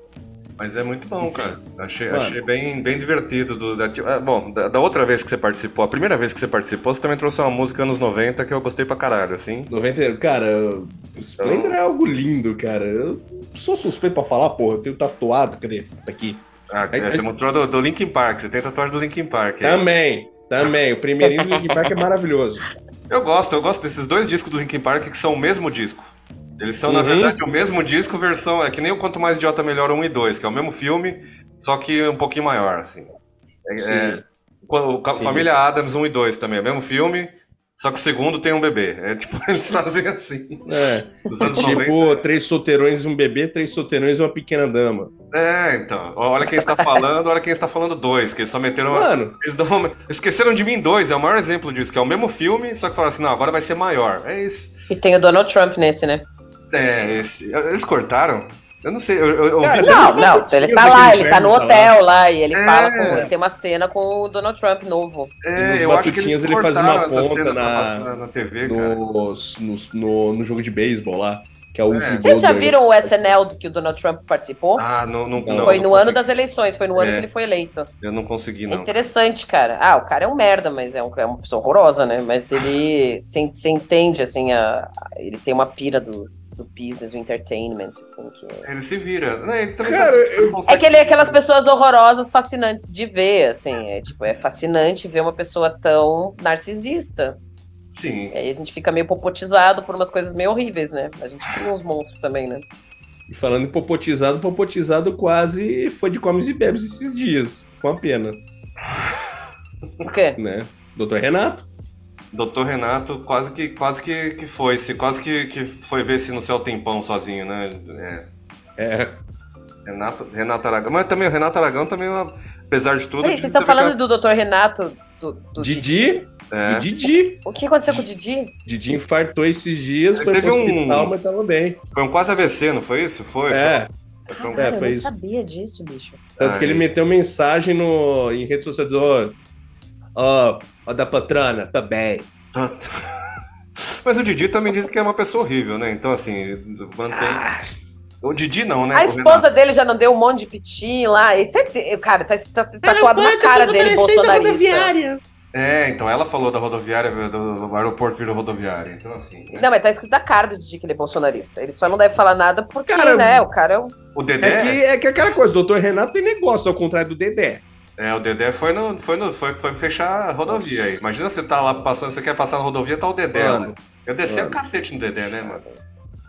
Mas é muito bom, cara. Achei, Mano. achei bem, bem divertido. Do, da, ah, bom, da, da outra vez que você participou, a primeira vez que você participou, você também trouxe uma música anos 90 que eu gostei pra caralho, assim. 90, cara, o Splendor é algo lindo, cara. Eu sou suspeito pra falar, porra. Eu tenho tatuado, cadê? Tá aqui. Ah, É- você é- mostrou do, do Linkin Park, você tem tatuagem do Linkin Park. aí. Também. O primeirinho do Linkin Park é maravilhoso. Eu gosto, eu gosto desses dois discos do Linkin Park que são o mesmo disco. Eles são, na Uhum. verdade, o mesmo disco, versão. É que nem o Quanto Mais Idiota Melhor 1 e 2, que é o mesmo filme, só que um pouquinho maior, assim. É, é, o, Sim. Família Adams 1 e 2 também, é o mesmo filme, só que o segundo tem um bebê. É tipo, [laughs] eles fazem assim. É. Dos anos 90. Tipo, três solteirões e um bebê, três solteirões e uma pequena dama. É, então. Olha quem está falando, olha quem está falando dois, que eles só meteram. uma- Mano, Eles dão uma- Esqueceram de mim dois, é o maior exemplo disso, que é o mesmo filme, só que falaram assim, não, agora vai ser maior. É isso. E tem o Donald Trump nesse, né? É, esse. Eles cortaram? Eu não sei, eu, eu, eu Cara, ouvi- Não, não, ele tá lá, ele tá no Tá lá. hotel lá, e ele É. fala com. Ele tem uma cena com o Donald Trump novo. É, eu acho que eles batutinhas ele faz uma ponta na- na TV, cara. nos, nos- no, no jogo de beisebol lá, que é o É. Vocês já viram o SNL que o Donald Trump participou? Ah, não, não, Foi não, foi não no consegui. ano das eleições, foi no ano É. que ele foi eleito. Eu não consegui, É não. interessante, cara. Ah, o cara é um merda, mas é, um- é uma pessoa horrorosa, né? Mas ele [laughs] se, se entende, assim, a, a- ele tem uma pira do, do business, do entertainment, assim, que... Ele se vira. Né, ele Cara, eu- É que ele é aquelas pessoas horrorosas, fascinantes de ver, assim. É, tipo, é fascinante ver uma pessoa tão narcisista. Sim. E aí a gente fica meio popotizado por umas coisas meio horríveis, né? A gente cria uns monstros também, né? E falando em popotizado, popotizado quase foi de comes e bebes esses dias. Foi uma pena, Por quê? né? Doutor Renato. Doutor Renato quase que, quase que, que foi, se quase que, que foi ver se no céu tem pão sozinho, né? É. É. Renato, Renato Aragão. Mas também o Renato Aragão também, apesar de tudo. Peraí, vocês estão falando do Dr. Renato? Do, do Didi. É. E Didi. O que aconteceu com o Didi? Didi infartou esses dias, Ele foi pro teve um- hospital, mas tava bem. Foi um quase AVC, não foi isso? Foi. É. Foi, foi um- É, Cara, eu foi não isso. sabia disso, bicho. Tanto que ele Ai. meteu mensagem no, em rede social dizendo: Ó, ó, ó da patrona, tá bem. Tanto. [laughs] Mas o Didi também diz que é uma pessoa horrível, né? Então, assim, mantém. O Didi não, né? A esposa dele já não deu um monte de pitinho lá. E certeza, cara, tá, tá tatuado na cara dele, bolsonarista. É, então ela falou da rodoviária, do aeroporto virou rodoviária. Então, assim. né? Não, mas tá escrito na cara do Didi que ele é bolsonarista. Ele só não deve falar nada porque, Cara, né, o cara é um... O Dedé. É que, é que aquela coisa, o doutor Renato tem negócio, ao contrário do Dedé. É, o Dedé foi, no, foi, no, foi, foi fechar a rodovia aí. Imagina você tá lá passando, você quer passar na rodovia, tá o Dedé Mano, lá. Eu desci o cacete no Dedé, né, mano?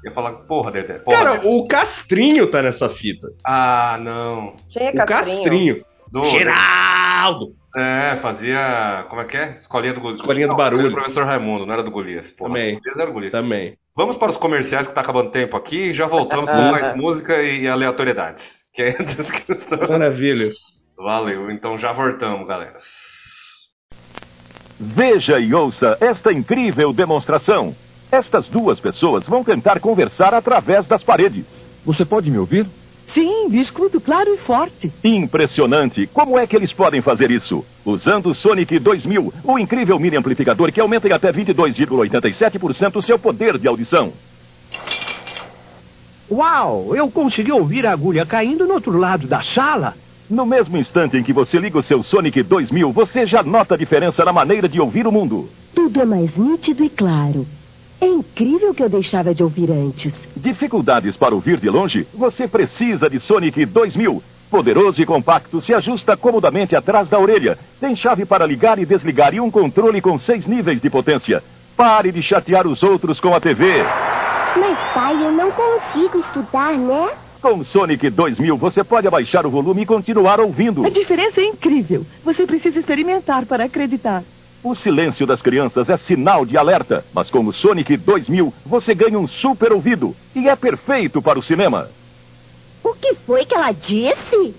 Eu ia falar, porra, Dedé. Porra, Cara, Dedé. o Castrinho tá nessa fita. Ah, não. Quem é O Castrinho. Do, Geraldo! É, fazia. Como é que é? Escolinha do Golias. Escolinha do Não, Barulho. do professor Raimundo, não era do Golias. Porra, Também. do Golias era o Golias. Também. Vamos para os comerciais que tá acabando tempo aqui e já voltamos com [laughs] mais música e aleatoriedades. Que é [laughs] a descrição. Maravilha. Valeu, então já voltamos, galera. Veja e ouça esta incrível demonstração. Estas duas pessoas vão tentar conversar através das paredes. Você pode me ouvir? Sim, escuto claro e forte. Impressionante! Como é que eles podem fazer isso? Usando o Sonic 2000, o incrível mini amplificador que aumenta em até 22,87% o seu poder de audição. Uau, eu consegui ouvir a agulha caindo no outro lado da sala. No mesmo instante em que você liga o seu Sonic 2000, você já nota a diferença na maneira de ouvir o mundo. Tudo é mais nítido e claro. É incrível que eu deixava de ouvir antes. Dificuldades para ouvir de longe? Você precisa de Sonic 2000. Poderoso e compacto, se ajusta comodamente atrás da orelha. Tem chave para ligar e desligar e um controle com seis níveis de potência. Pare de chatear os outros com a TV. Mas, pai, eu não consigo estudar, né? Com Sonic 2000, você pode abaixar o volume e continuar ouvindo. A diferença é incrível. Você precisa experimentar para acreditar. O silêncio das crianças é sinal de alerta, mas com o Sonic 2000, você ganha um super ouvido e é perfeito para o cinema. O que foi que ela disse?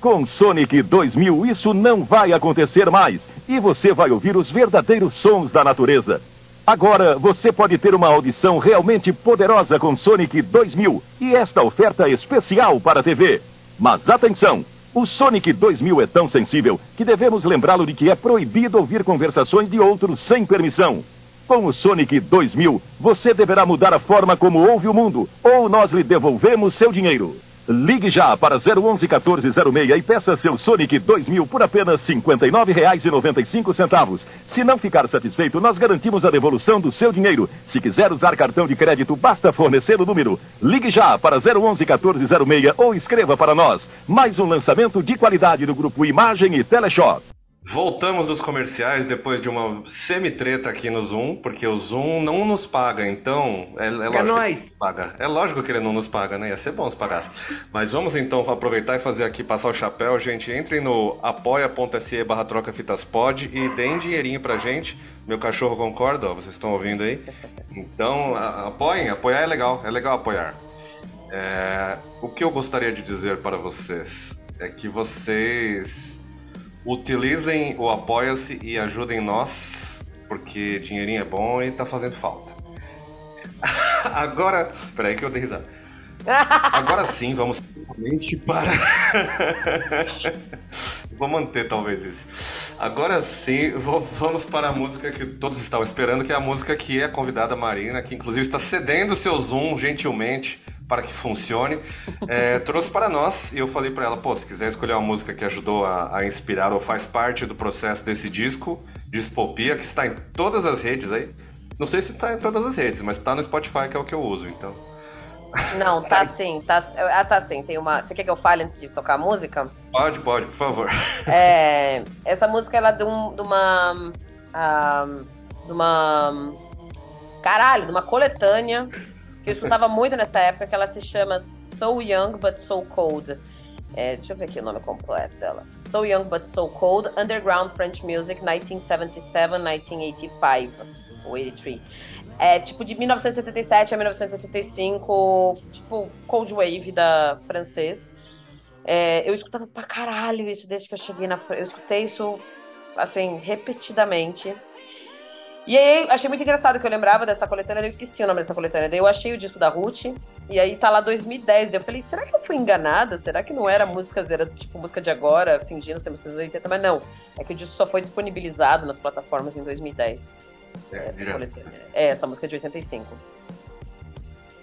Com Sonic 2000, isso não vai acontecer mais e você vai ouvir os verdadeiros sons da natureza. Agora você pode ter uma audição realmente poderosa com Sonic 2000 e esta oferta especial para a TV. Mas atenção! O Sonic 2000 é tão sensível que devemos lembrá-lo de que é proibido ouvir conversações de outros sem permissão. Com o Sonic 2000, você deverá mudar a forma como ouve o mundo, ou nós lhe devolvemos seu dinheiro. Ligue já para 011 1406 e peça seu Sonic 2000 por apenas R$ 59,95. Se não ficar satisfeito, nós garantimos a devolução do seu dinheiro. Se quiser usar cartão de crédito, basta fornecer o número. Ligue já para 011 1406 ou escreva para nós. Mais um lançamento de qualidade do grupo Imagem e Teleshop. Voltamos dos comerciais depois de uma semi-treta aqui no Zoom, porque o Zoom não nos paga, então é, é lógico que ele nóis. nos paga. É lógico que ele não nos paga, né? Ia ser bom se pagasse. Mas vamos então aproveitar e fazer aqui, passar o chapéu, gente. Entrem no apoia.se barra troca fitas pod e deem dinheirinho pra gente. Meu cachorro concorda, ó, vocês estão ouvindo aí. Então, a- apoiem, apoiar é legal, é legal apoiar. É, o que eu gostaria de dizer para vocês é que vocês utilizem o Apoia-se e ajudem nós, porque dinheirinho é bom e tá fazendo falta. [laughs] Agora, peraí que eu dei risada. Agora sim, vamos para. [laughs] Vou manter talvez isso. Agora sim, vou- vamos para a música que todos estavam esperando, que é a música que é a convidada Marina, que inclusive está cedendo seu Zoom gentilmente para que funcione. É, trouxe para nós e eu falei para ela, pô, se quiser escolher uma música que ajudou a, a inspirar ou faz parte do processo desse disco, Dispopia, que está em todas as redes aí. Não sei se está em todas as redes, mas está no Spotify, que é o que eu uso, então. Não, tá sim, tá, ah, tá sim. Tem uma. Você quer que eu fale antes de tocar a música? Pode, pode, por favor. É, essa música ela é de, um- de uma. ah, de uma. Caralho, de uma coletânea que eu escutava muito nessa época, que ela se chama So Young But So Cold. É, deixa eu ver aqui o nome completo dela. So Young But So Cold, Underground French Music, 1977-1985, ou 83. É tipo de 1977 a 1975, tipo Cold Wave da francês. É, eu escutava pra caralho isso desde que eu cheguei na Eu escutei isso, assim, repetidamente. E aí, achei muito engraçado que eu lembrava dessa coletânea, eu esqueci o nome dessa coletânea. Daí eu achei o disco da Ruth, e aí tá lá 2010. Daí eu falei, será que eu fui enganada? Será que não era música, era tipo música de agora, fingindo ser música dos 80? Mas não, é que o disco só foi disponibilizado nas plataformas em 2010. É, Essa. É, essa música é de 85.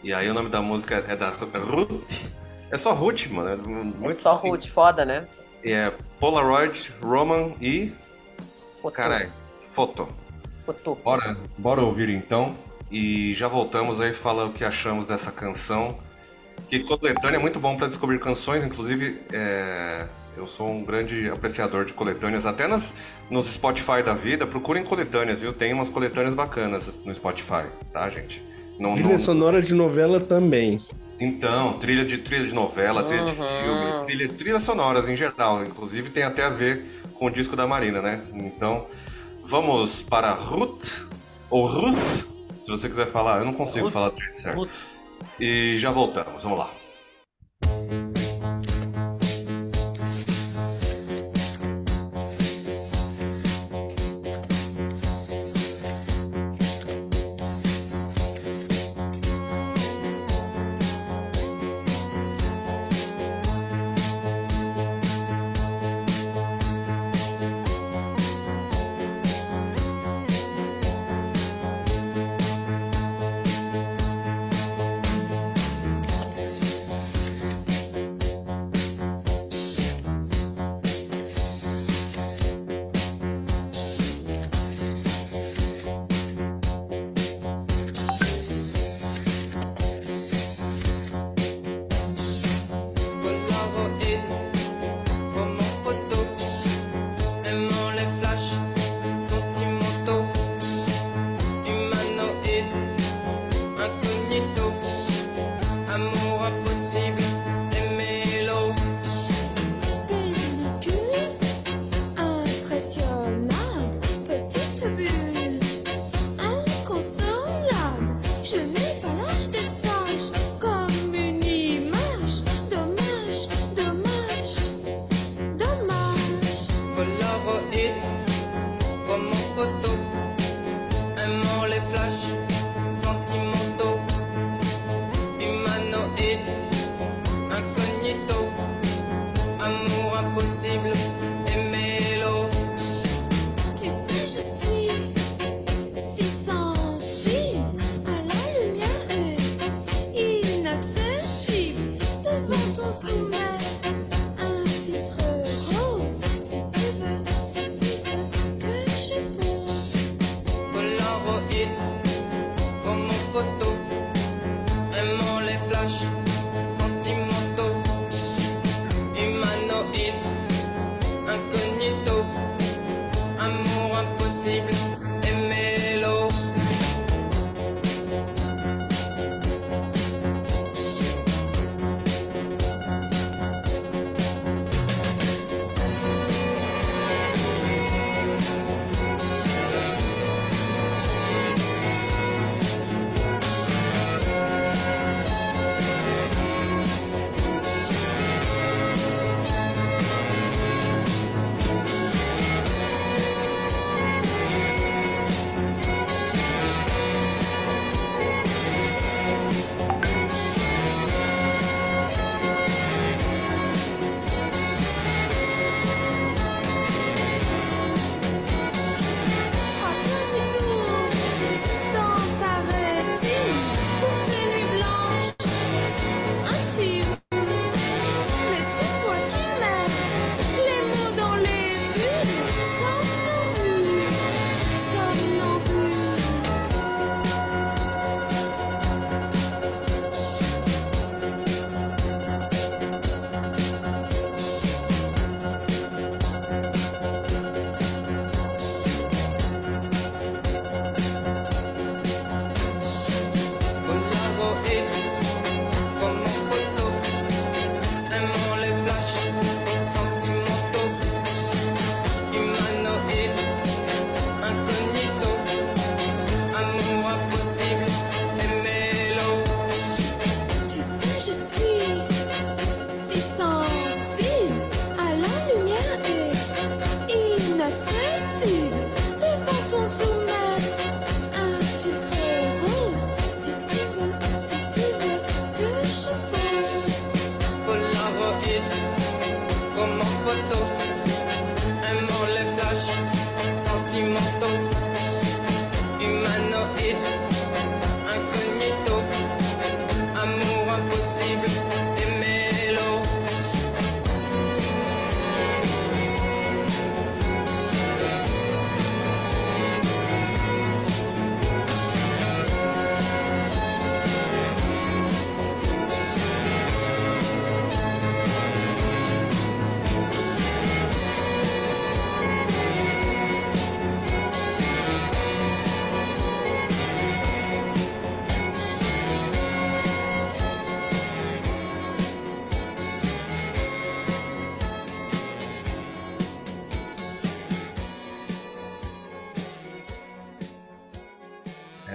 E aí o nome da música é da Ruth. É só Ruth, mano. É É muito só simples. Ruth, foda, né? E é Polaroid, Roman e. Caralho, foto. Bora, bora ouvir então. E já voltamos aí falar o que achamos dessa canção. Que coletânea é muito bom pra descobrir canções, inclusive é, eu sou um grande apreciador de coletâneas, até nas, nos Spotify da vida, procurem coletâneas, viu? Tem umas coletâneas bacanas no Spotify, tá, gente? Não, Trilha não- sonora de novela também. Então, trilha de trilha de novela, trilha de Uhum. filme, trilha, trilhas sonoras em geral, inclusive tem até a ver com o disco da Marina, né? Então, vamos para Ruth ou Ruth, se você quiser falar, eu não consigo Ruth. falar do jeito certo. Ruth. E já voltamos, vamos lá.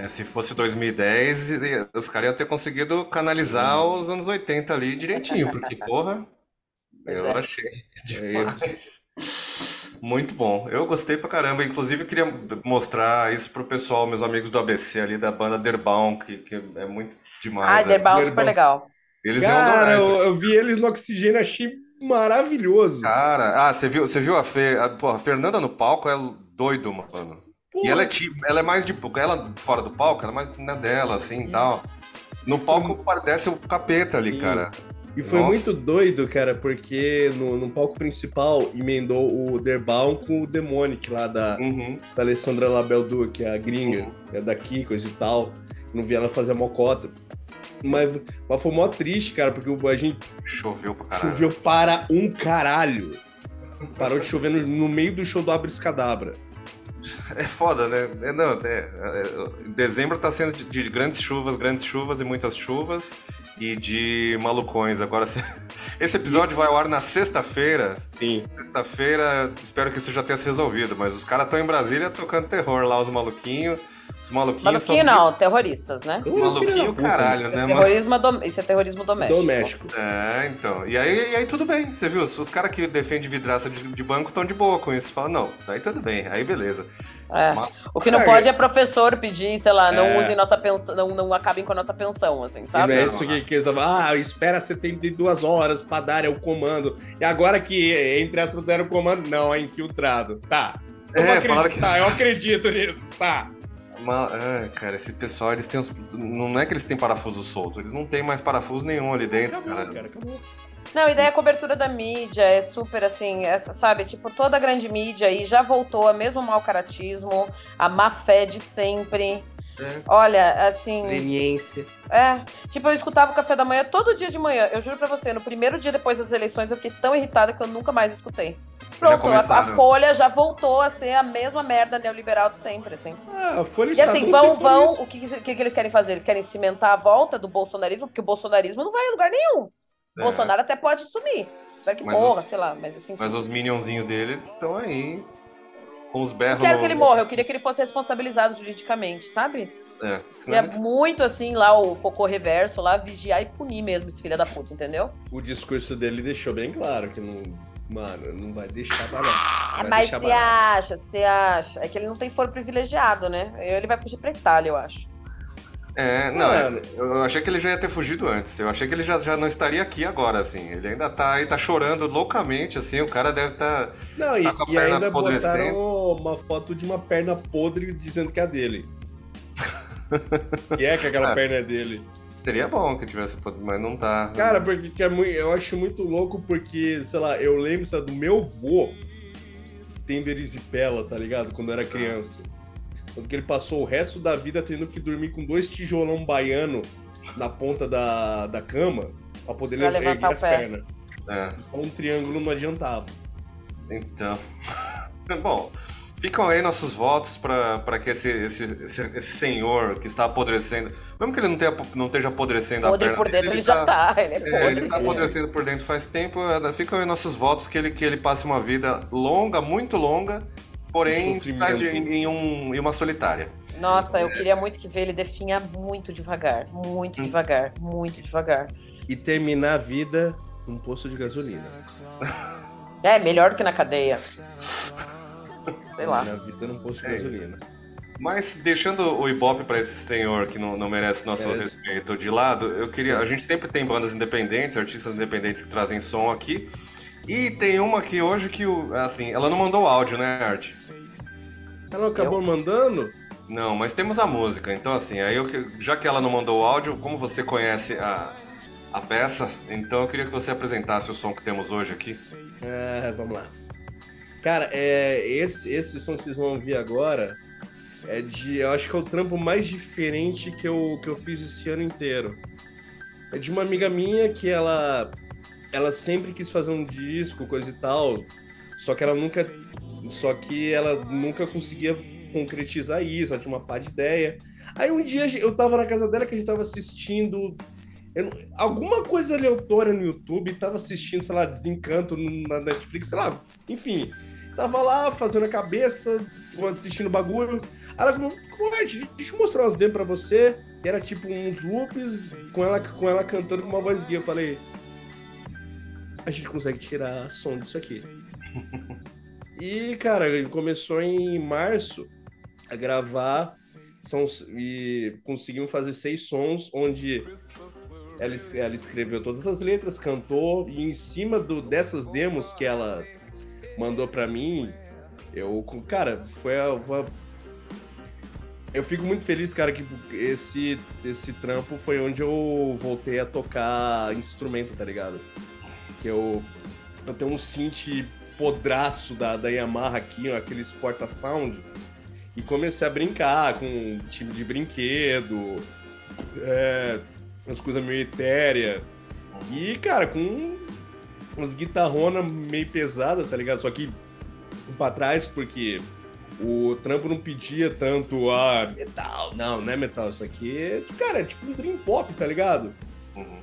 É, se fosse 2010, e- os caras iam ter conseguido canalizar os anos 80 ali direitinho, porque, porra, Pois eu é. achei demais. Muito bom. Eu gostei pra caramba. Inclusive, queria mostrar isso pro pessoal, meus amigos do ABC ali, da banda Derbaum, que, que é muito demais. Ah, Derbal Derbal. super legal. Eles iam Cara, adorar eu, eu vi eles no oxigênio, achei maravilhoso. Cara, ah, você viu, você viu a, Fê, a, pô, a Fernanda no palco é doido, mano. E ela é tipo, ela é mais de, ela fora do palco, ela é mais na dela, assim, e tal. No palco parece o capeta ali, Sim. cara. E foi Nossa. muito doido, cara, porque no, no palco principal emendou o Derbaum com o Demonic lá da, Uhum. da Alessandra Labeldu, que é a gringa, Uhum. é daqui, coisa e tal. Não vi ela fazer a mocota. Mas, mas foi mó triste, cara, porque a gente Choveu pra caralho. choveu para um caralho. Parou de chover no, no meio do show do Abris Cadabra. [laughs] É foda, né? É, não, é, é, dezembro tá sendo de, de grandes chuvas, grandes chuvas e muitas chuvas. E de malucões. Agora, [laughs] esse episódio vai ao ar na sexta-feira. Sim. Sexta-feira, espero que isso já tenha se resolvido. Mas os caras estão em Brasília tocando terror lá, os maluquinhos. Os maluquinhos Maluquinho são. não, terroristas, né? Maluquinho, caralho, né, mano? Terrorismo dom- Isso é terrorismo doméstico. Doméstico. É, então. E aí, e aí tudo bem, você viu? Os, os caras que defendem vidraça de, de banco estão de boa com isso. Fala, não, aí tudo bem, aí beleza. É. Ma- O que não É, pode é professor pedir, sei lá, não É. usem nossa pensão, não, não acabem com a nossa pensão, assim, sabe? não é isso que, que eles falam, ah, espera 72 horas pra dar o comando. E agora que entre aspas deram o comando, não, é infiltrado. Tá. Eu É, acredito, que- tá, eu acredito nisso, tá. É, cara, esse pessoal, eles têm uns. Não é que eles têm parafuso solto, eles não têm mais parafuso nenhum ali dentro, Acabou, cara. cara, acabou. Não, e daí a cobertura da mídia é super assim, essa, sabe? Tipo, toda a grande mídia aí já voltou a mesmo mau caratismo, a má fé de sempre. Olha, assim. Leniência. É, tipo, eu escutava o café da manhã todo dia de manhã. Eu juro pra você, no primeiro dia depois das eleições, eu fiquei tão irritada que eu nunca mais escutei. Pronto, a, a Folha já voltou a ser a mesma merda neoliberal de sempre, assim. Ah, a Folha E assim, vão, vão, isso. o que, que, que eles querem fazer? Eles querem cimentar a volta do bolsonarismo, porque o bolsonarismo não vai a lugar nenhum. O É. Bolsonaro até pode sumir. Espero que Mas morra, os- sei lá, mas assim. Mas os minionzinhos dele estão aí. Com os Eu berros. quero no- que ele morra, eu queria que ele fosse responsabilizado juridicamente, sabe? É, E senão é ele- muito assim lá o cocô reverso, lá vigiar e punir mesmo esse filho da puta, entendeu? O discurso dele deixou bem claro que não. Mano, não vai deixar barato. Vai mas deixar você barato. acha, você acha. É que ele não tem foro privilegiado, né? Ele vai fugir pra Itália, eu acho. É, não, Mano. eu achei que ele já ia ter fugido antes. Eu achei que ele já, já não estaria aqui agora, assim. Ele ainda tá aí, tá chorando loucamente, assim. O cara deve estar. Não, e, Tá com a e perna ainda botaram uma foto de uma perna podre dizendo que é a dele. [laughs] e é que aquela Ah. perna é dele. Seria bom que tivesse, mas não tá. Cara, porque que é mui- eu acho muito louco porque, sei lá, eu lembro sabe, do meu vô tendo erisipela, tá ligado? Quando eu era criança. Tanto que ele passou o resto da vida tendo que dormir com dois tijolão baiano na ponta da, da cama pra poder Pra levar levantar erguer as pé. pernas. É, Só um triângulo não adiantava. então. [laughs] bom, ficam aí nossos votos pra pra que esse, esse, esse, esse senhor que está apodrecendo. Mesmo que ele não, tenha, não esteja apodrecendo a Podre perna por dentro dele, ele já tá. Ele é É, ele tá apodrecendo por dentro faz tempo. Ficam aí nossos votos que ele, que ele passe uma vida longa, muito longa, porém de- em, em um, em uma solitária. Nossa, eu queria muito que ver ele definha muito devagar. Muito Hum. devagar. Muito devagar. E terminar a vida num posto de gasolina. É, melhor do que na cadeia. [laughs] Sei lá. Terminar a vida num posto de É gasolina. Mas deixando o Ibope para esse senhor que não, não merece nosso Merece. respeito de lado, eu queria. A gente sempre tem bandas independentes, artistas independentes que trazem som aqui. E tem uma aqui hoje que, o- assim, ela não mandou áudio, né, Art? Ela acabou mandando? Não, mas temos a música. Então, assim, aí eu, que- já que ela não mandou o áudio, como você conhece a, a peça, então eu queria que você apresentasse o som que temos hoje aqui. É, vamos lá. Cara, é, esse, esse som que vocês vão ouvir agora é de. Eu acho que é o trampo mais diferente que eu, que eu fiz esse ano inteiro. É de uma amiga minha que ela. Ela sempre quis fazer um disco, coisa e tal. Só que ela nunca. Só que ela nunca conseguia concretizar isso, ela tinha uma pá de ideia. Aí um dia eu tava na casa dela que a gente tava assistindo. eu alguma coisa aleatória no YouTube, tava assistindo, sei lá, Desencanto na Netflix, sei lá, enfim. Tava lá fazendo a cabeça, assistindo bagulho. Aí ela falou, "Ué, deixa eu mostrar umas demos pra você. E era tipo uns loops com ela, com ela cantando com uma voz guia. Eu falei, a gente consegue tirar som disso aqui. [laughs] e, cara, ele começou em março a gravar são, e conseguimos fazer seis sons onde ela, ela escreveu todas as letras, cantou, e em cima do, dessas demos que ela mandou pra mim, eu, cara, foi a, foi a- eu fico muito feliz, cara, que esse, esse trampo foi onde eu voltei a tocar instrumento, tá ligado? Que eu, eu tenho um synth podraço da, da Yamaha aqui, ó, aqueles porta-sound, e comecei a brincar com time de brinquedo, é, umas coisas meio etéreas. E, cara, com umas guitarronas meio pesadas, tá ligado? Só que pra trás, porque o trampo não pedia tanto a metal. Não, não é metal. Isso aqui é, cara, é tipo um dream pop, tá ligado? Uhum.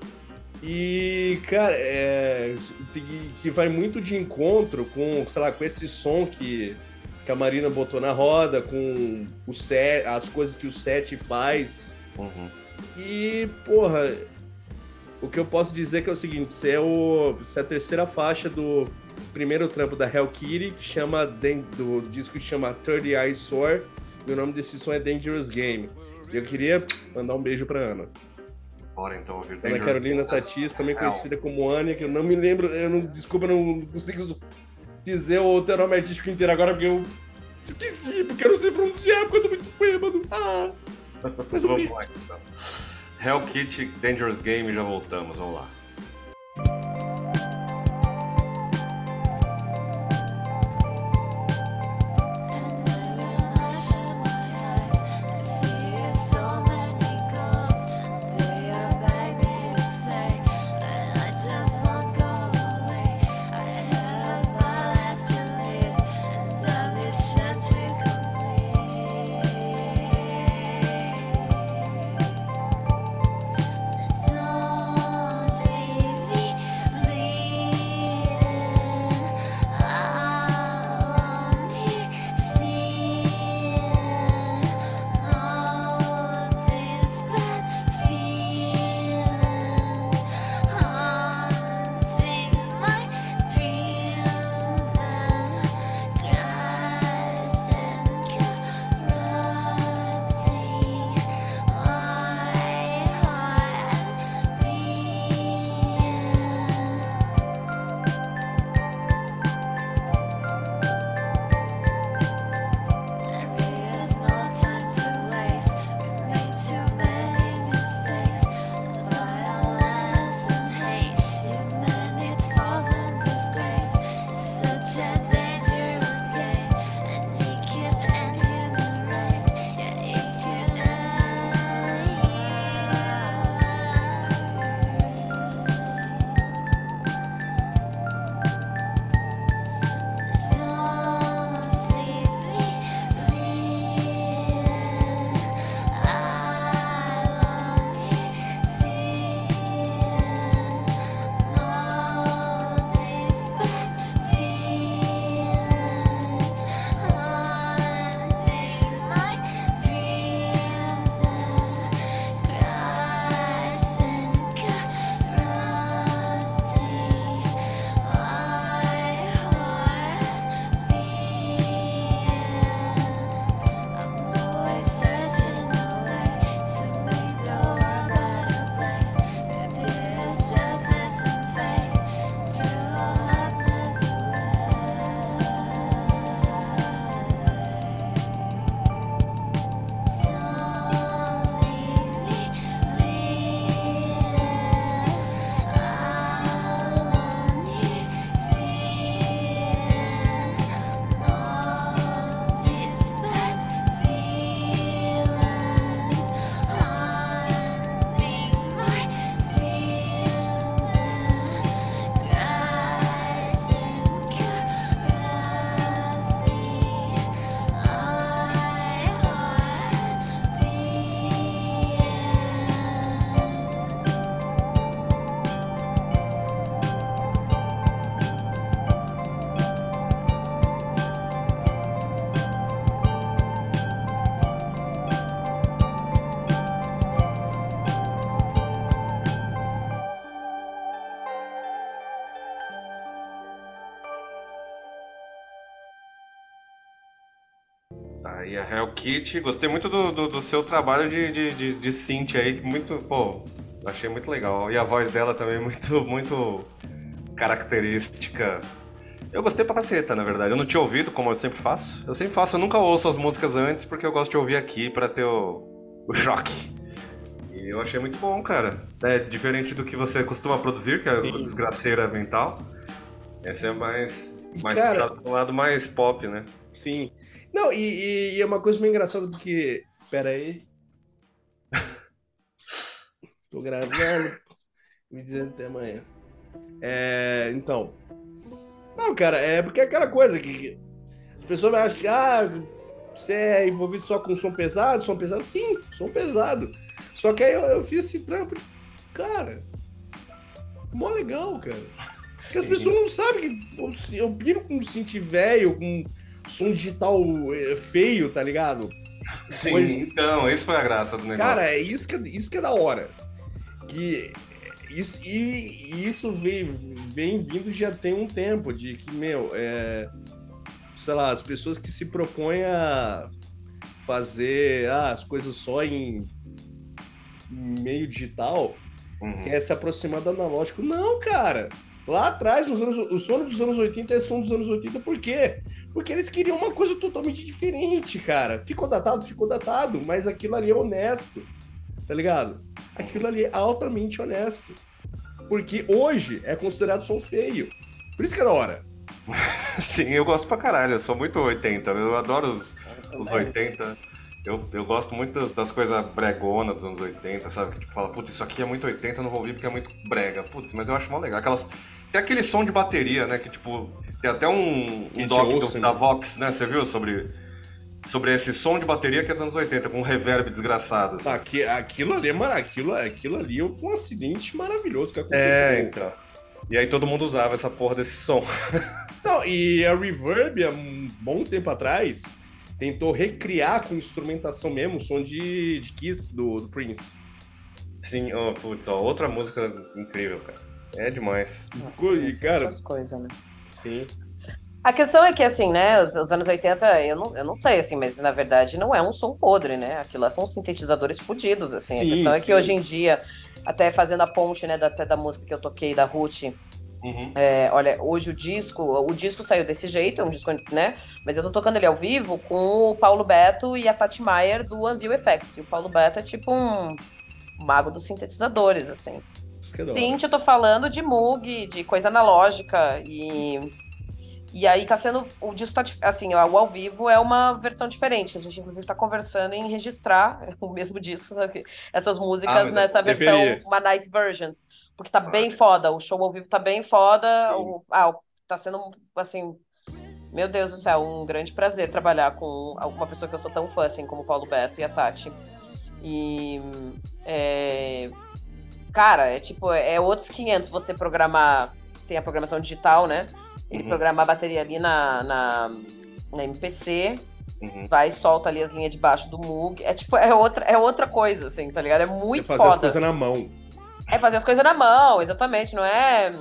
E, cara, é, que, que vai muito de encontro com, sei lá, com esse som que, que a Marina botou na roda, com o set, as coisas que o set faz. Uhum. E, porra, o que eu posso dizer que é o seguinte, isso é, o, isso é a terceira faixa do primeiro trampo da Hell Kitty, que chama, do disco que chama 30 Eyes Sore, e o nome desse som é Dangerous Game. E eu queria mandar um beijo pra Ana. Bora então ouvir Ana Dangerous Carolina Game. Tatis, também Hell. conhecida como Ania, que eu não me lembro, eu não, desculpa, eu não consigo dizer o teu nome artístico inteiro agora, porque eu esqueci, porque eu não sei pronunciar, porque eu tô muito bêbado. Ah, mas Vamos lá então. Hell Kitty Dangerous Game, já voltamos, vamos lá. Kitty, gostei muito do, do, do seu trabalho de, de, de, de synth aí, muito, pô, achei muito legal. E a voz dela também [laughs] muito, muito característica. Eu gostei pra caceta, na verdade. Eu não tinha ouvido, como eu sempre faço. Eu sempre faço, eu nunca ouço as músicas antes, porque eu gosto de ouvir aqui pra ter o, o choque. E eu achei muito bom, cara. É diferente do que você costuma produzir, que é a desgraceira mental. Esse é mais, mais cara- puxado pro lado mais pop, né? Sim. Não, e, e- é uma coisa meio engraçada porque. Pera aí. Tô gravando. Me dizendo até amanhã. É, então. Não, cara, é porque é aquela coisa que. As pessoas acham que, ah, você é envolvido só com som pesado, som pesado. Sim, som pesado. Só que aí eu, eu fiz esse trampo. Cara. Mó legal, cara. Porque as pessoas não sabem que eu, eu piro com um synth velho, com som digital eh, feio, tá ligado? Sim, Coisa- então, esse foi a graça do negócio. Cara, é isso que, é- isso que é da hora. Que isso, e, e isso vem, vem vindo já tem um tempo, de que, meu, é, sei lá, as pessoas que se propõem a fazer ah, as coisas só em meio digital, Uhum. quer se aproximar do analógico. Não, cara. Lá atrás, nos anos, o som dos anos 80 é som dos anos 80, por quê? Porque eles queriam uma coisa totalmente diferente, cara. Ficou datado, ficou datado, mas aquilo ali é honesto, tá ligado? Aquilo ali é altamente honesto. Porque hoje é considerado som feio. Por isso que é da hora. [laughs] Sim, eu gosto pra caralho, eu sou muito 80, eu adoro os, os 80. Eu, eu gosto muito das, das coisas bregona dos anos 80, sabe? Que tipo, fala, putz, isso aqui é muito 80, eu não vou ouvir porque é muito brega. Putz, mas eu acho mó legal. Aquelas... Tem aquele som de bateria, né? Que tipo, tem até um, um doc do- Olsen. da Vox, né? Você viu sobre, sobre esse som de bateria que é dos anos 80, com um reverb desgraçado. assim. Aqui, aquilo ali é aquilo, aquilo ali foi um acidente maravilhoso que aconteceu. É, então. E aí todo mundo usava essa porra desse som. [laughs] Não, e a Reverb, há um bom tempo atrás, tentou recriar com instrumentação mesmo o som de, de Kiss do, do Prince. Sim, ó, putz, ó, outra música incrível, cara. É demais. Ficou, e, cara, As coisas, né? Sim. A questão é que, assim, né, os, os anos 80, eu não, eu não sei, assim, mas na verdade não é um som podre, né? Aquilo lá são sintetizadores fodidos, assim. Sim, a questão é sim. que hoje em dia, até fazendo a ponte, né, da, até da música que eu toquei, da Ruth, Uhum. é, olha, hoje o disco, o disco saiu desse jeito, é um disco, né? Mas eu tô tocando ele ao vivo com o Paulo Beto e a Tati Maier do Anvil Effects. E o Paulo Beto é tipo um mago dos sintetizadores, assim. Sim, eu tô falando de Moog, de coisa analógica e e aí tá sendo o disco tá assim, o ao vivo é uma versão diferente. A gente inclusive tá conversando em registrar [laughs] o mesmo disco, sabe? essas Ah, músicas mas nessa versão deveria. uma night versions, porque tá bem foda, o show ao vivo tá bem foda, o, ah, tá sendo assim, meu Deus do céu, um grande prazer trabalhar com alguma pessoa que eu sou tão fã assim como o Paulo Beto e a Tati. E é, Cara, é tipo, é outros 500 você programar. Tem a programação digital, né? Ele Uhum. programar a bateria ali na, na, na MPC, Uhum. vai e solta ali as linhas de baixo do Moog. É tipo, é outra, é outra coisa, assim, tá ligado? É É muito fazer as foda. coisas na mão. É fazer as coisas na mão, exatamente, não é.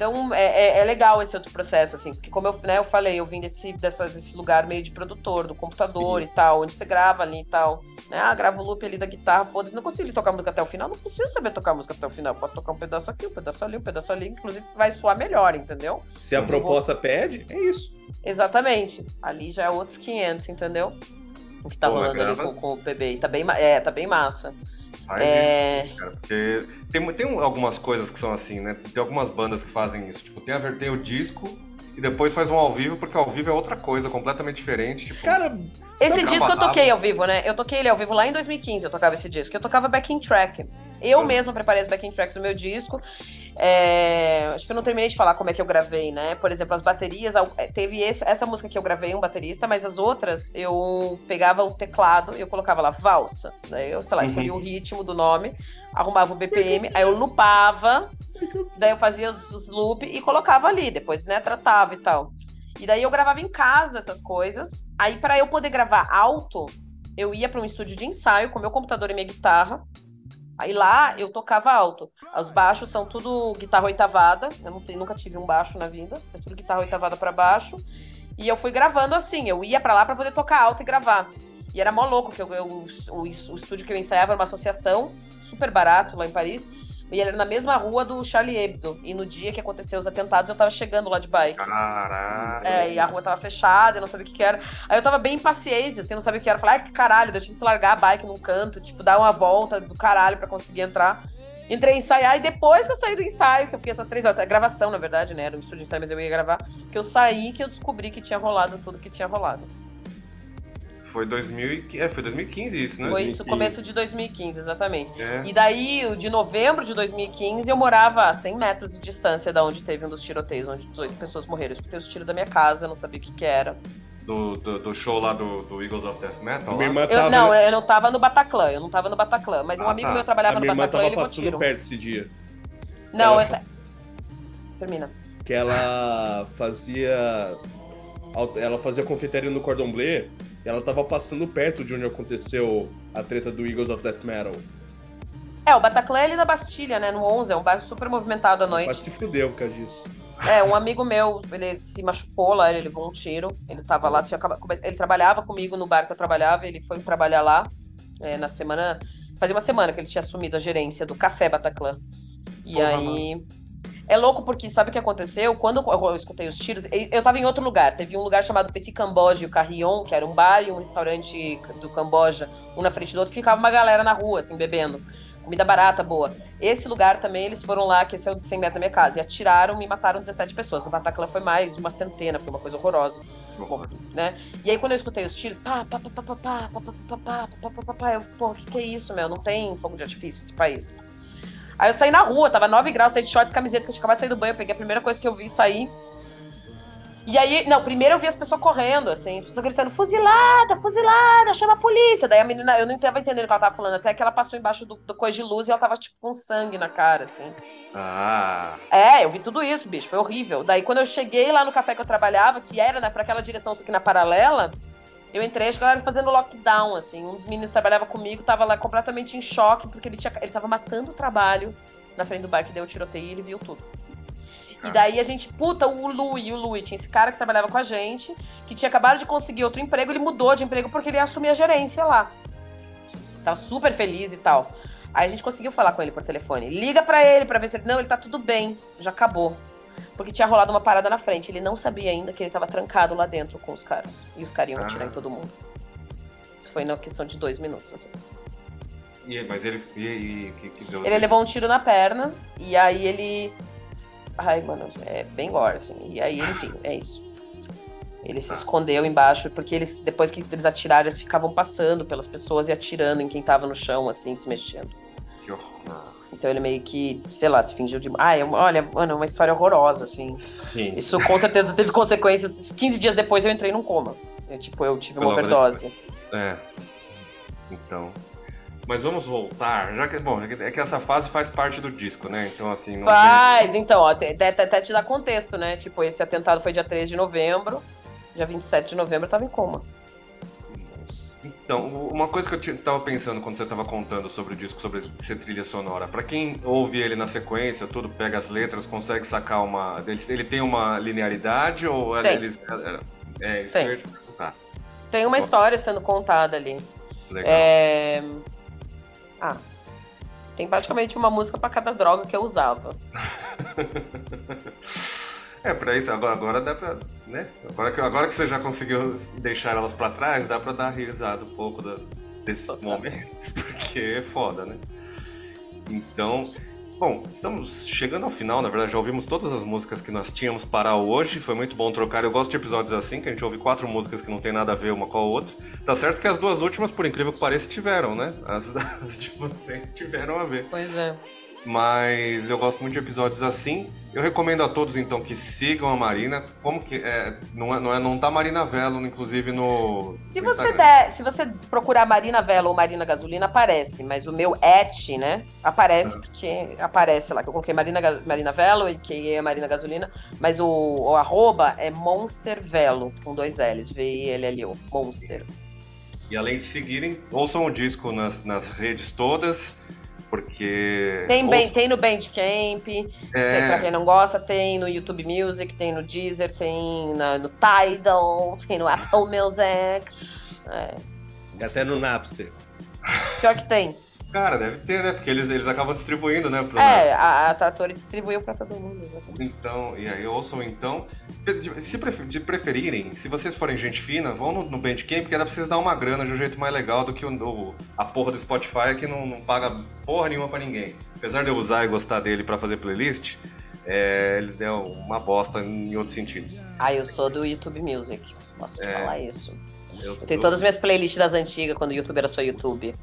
Então é, é, é legal esse outro processo, assim, porque como eu, né, eu falei, eu vim desse, dessa, desse lugar meio de produtor, do computador e tal, onde você grava ali e tal. Né? Ah, grava o loop ali da guitarra, foda-se, não consigo tocar música até o final, não preciso saber tocar música até o final. Posso tocar um pedaço aqui, um pedaço ali, um pedaço ali, inclusive vai soar melhor, entendeu? Se a Eu vou- proposta pede, é isso. Exatamente. Ali já é outros 500, entendeu? O que tá Pô, rolando ali com, com o PB. Tá bem, ma- é, tá bem massa. Faz É. isso, cara. Porque tem, tem algumas coisas que são assim, né? Tem algumas bandas que fazem isso. Tipo, tem a ver- tem o disco e depois faz um ao vivo, porque ao vivo é outra coisa, completamente diferente. Tipo, Cara, Esse disco eu toquei ao vivo, né? Eu toquei ele ao vivo lá em 2015, eu tocava esse disco. Eu tocava backing track. Eu mesma preparei as backing tracks do meu disco. É, Acho que eu não terminei de falar como é que eu gravei, né? Por exemplo, as baterias. é, Teve esse- essa música que eu gravei, um baterista, mas as outras eu pegava o teclado e eu colocava lá valsa. Daí eu, sei lá, escolhia o ritmo do nome, arrumava o BPM, aí eu lupava, daí eu fazia os, os loop e colocava ali. Depois, né, tratava e tal. E daí eu gravava em casa essas coisas. Aí, pra eu poder gravar alto, eu ia pra um estúdio de ensaio com meu computador e minha guitarra. Aí lá eu tocava alto. Os baixos são tudo guitarra oitavada. Eu não nunca tive um baixo na vida. É tudo guitarra oitavada pra baixo. E eu fui gravando assim, eu ia pra lá pra poder tocar alto e gravar. E era mó louco, que eu, eu- o, o estúdio que eu ensaiava era uma associação, super barato lá em Paris. E ele era na mesma rua do Charlie Hebdo. E no dia que aconteceu os atentados, eu tava chegando lá de bike. Caralho. É, e a rua tava fechada, eu não sabia o que, que era. Aí eu tava bem impaciente, assim, não sabia o que era. Falei, ai, que caralho, eu tive que largar a bike num canto, tipo, dar uma volta do caralho pra conseguir entrar. Entrei a ensaiar e depois que eu saí do ensaio, que eu fiquei essas três horas, a gravação, na verdade, né? Era um estúdio de ensaio, mas eu ia gravar, que eu saí que eu descobri que tinha rolado tudo que tinha rolado. Foi 2015, é, foi 2015 isso, né? Foi isso, começo de 2015, exatamente. É. E daí, o de novembro de 2015, eu morava a 100 metros de distância da onde teve um dos tiroteios, onde 18 pessoas morreram. Eu escutei os tiros da minha casa, eu não sabia o que que era. Do, do, do show lá do, do Eagles of Death Metal. Minha irmã Eu, tava, não, eu não tava no Bataclan, eu não tava no Bataclan. Mas um Ah, amigo tá. meu trabalhava a no minha irmã Bataclan e levou passando tiro. perto esse dia. Não, Ela eu... Termina. Que ela fazia. Ela fazia confeitaria no Cordon Bleu e ela tava passando perto de onde aconteceu a treta do Eagles of Death Metal. É, o Bataclan é ali na Bastilha, né? No 11, é um bairro super movimentado à noite. se fudeu por causa disso. É, um amigo meu, ele se machucou lá, ele levou um tiro. Ele tava lá, tinha ele trabalhava comigo no bar que eu trabalhava, ele foi trabalhar lá é, na semana. Fazia uma semana que ele tinha assumido a gerência do Café Bataclan. E Porra, aí. É louco porque sabe o que aconteceu? Quando eu escutei os tiros, e- eu tava em outro lugar. Teve um lugar chamado Petit Camboja e o Carrion, que era um bar e um restaurante do Camboja, um na frente do outro, ficava uma galera na rua, assim, bebendo. Comida barata, boa. Esse lugar também, eles foram lá, que esse é o de 100 metros da minha casa, e atiraram e mataram 17 pessoas. No Bataclan foi mais de uma centena, foi uma coisa horrorosa Que horror. né? E aí quando eu escutei os tiros, pá, pá, pá, pá, pá, pá, pá, pá, pá, pá, pá, pá, pá, pá, eu, pô, o que que é isso, meu? Não tem fogo de artifício nesse país. Aí eu saí na rua, tava 9 graus, saí de shorts, camiseta, que eu tinha acabado de sair do banho, eu peguei a primeira coisa que eu vi sair. E aí, não, primeiro eu vi as pessoas correndo, assim, as pessoas gritando, fuzilada, fuzilada, chama a polícia. Daí a menina, eu não tava entendendo o que ela tava falando, até que ela passou embaixo do, do coisa de luz e ela tava, tipo, com sangue na cara, assim. Ah, É, eu vi tudo isso, bicho, foi horrível. Daí quando eu cheguei lá no café que eu trabalhava, que era né, pra aquela direção aqui na paralela, eu entrei, acho que ela era fazendo lockdown, assim. Um dos meninos que trabalhava comigo tava lá completamente em choque, porque ele, tinha, ele tava matando o trabalho na frente do bar que deu o tiroteio e ele viu tudo. E daí a gente, puta, o Lui, o Lui, tinha esse cara que trabalhava com a gente, que tinha acabado de conseguir outro emprego, ele mudou de emprego porque ele ia assumir a gerência lá. Tava super feliz e tal. Aí a gente conseguiu falar com ele por telefone. Liga pra ele pra ver se ele. Não, ele tá tudo bem, já acabou. Porque tinha rolado uma parada na frente. Ele não sabia ainda que ele tava trancado lá dentro com os caras. E os caras iam atirar em todo mundo. Isso foi na questão de dois minutos, assim. e, mas ele. E, e, que, que Ele levou um tiro na perna, e aí ele. Ai, mano, é bem gore, assim. E aí, enfim, é isso. Ele se escondeu embaixo, porque eles, depois que eles atiraram, eles ficavam passando pelas pessoas e atirando em quem tava no chão, assim, se mexendo. Que horror. Então ele meio que, sei lá, se fingiu de. Ai, olha, mano, é uma história horrorosa, assim. Sim. Isso com certeza teve consequências. 15 dias depois eu entrei num coma. Eu, tipo, eu tive uma Pelo de overdose. É. Então. Mas vamos voltar. Já que, bom, é que essa fase faz parte do disco, né? Então, assim. Faz, então, ó, até, até- até te dar contexto, né? Tipo, esse atentado foi dia 3 de novembro, dia 27 de novembro eu tava em coma. Então, uma coisa que eu tava pensando quando você tava contando sobre o disco, sobre ser trilha sonora. Pra quem ouve ele na sequência, tudo pega as letras, consegue sacar uma. Ele, tem uma linearidade ou é- Tem. eles. É, é isso Tem. que eu ia te perguntar. Tem uma Bom. história sendo contada ali. Legal. É... Ah, tem praticamente uma música pra cada droga que eu usava. [laughs] É, pra isso, agora, agora dá pra. Né? Agora, que, agora que você já conseguiu deixar elas pra trás, dá pra dar risada um pouco da- desses momentos, [laughs] porque é foda, né? Então. Bom, estamos chegando ao final, na verdade, já ouvimos todas as músicas que nós tínhamos para hoje. Foi muito bom trocar. Eu gosto de episódios assim, que a gente ouve quatro músicas que não tem nada a ver uma com a outra. Tá certo que as duas últimas, por incrível que pareça, tiveram, né? As, [laughs] as de vocês tiveram a ver. Pois é. Mas eu gosto muito de episódios assim. Eu recomendo a todos, então, que sigam a Marina. Como que. É, não, é, não, é, não tá Marina Velo, inclusive, no. Se no você Instagram. der, se você procurar Marina Vela ou Marina Gasolina, aparece, mas o meu et, né? Aparece porque aparece lá, que eu coloquei Marina, Marina Velo e que é Marina Gasolina, mas o, o arroba é Monster Velo, com dois L's, V-I-L-L-O, Monster. E além de seguirem, ouçam o disco nas, nas redes todas. Porque. Tem, bem, tem no Bandcamp, tem, É. pra quem não gosta, tem no YouTube Music, tem no Deezer, tem na- no Tidal, tem no Apple Music. É, E até no Napster. pior que tem. Cara, deve ter, né? Porque eles, eles acabam distribuindo, né? Pro É, a, a Trattori distribuiu pra todo mundo. exatamente. Então, e aí ouçam então. Se de preferirem, se vocês forem gente fina, vão no, no Bandcamp, porque dá pra vocês dar uma grana de um jeito mais legal do que o, o- a porra do Spotify que não, não paga porra nenhuma pra ninguém. Apesar de eu usar e gostar dele pra fazer playlist, é, ele deu uma bosta em outros sentidos. Ah, eu sou do YouTube Music. Posso te É. falar isso. Eu, Eu tenho eu- todas as minhas playlists das antigas, quando o YouTube era só YouTube.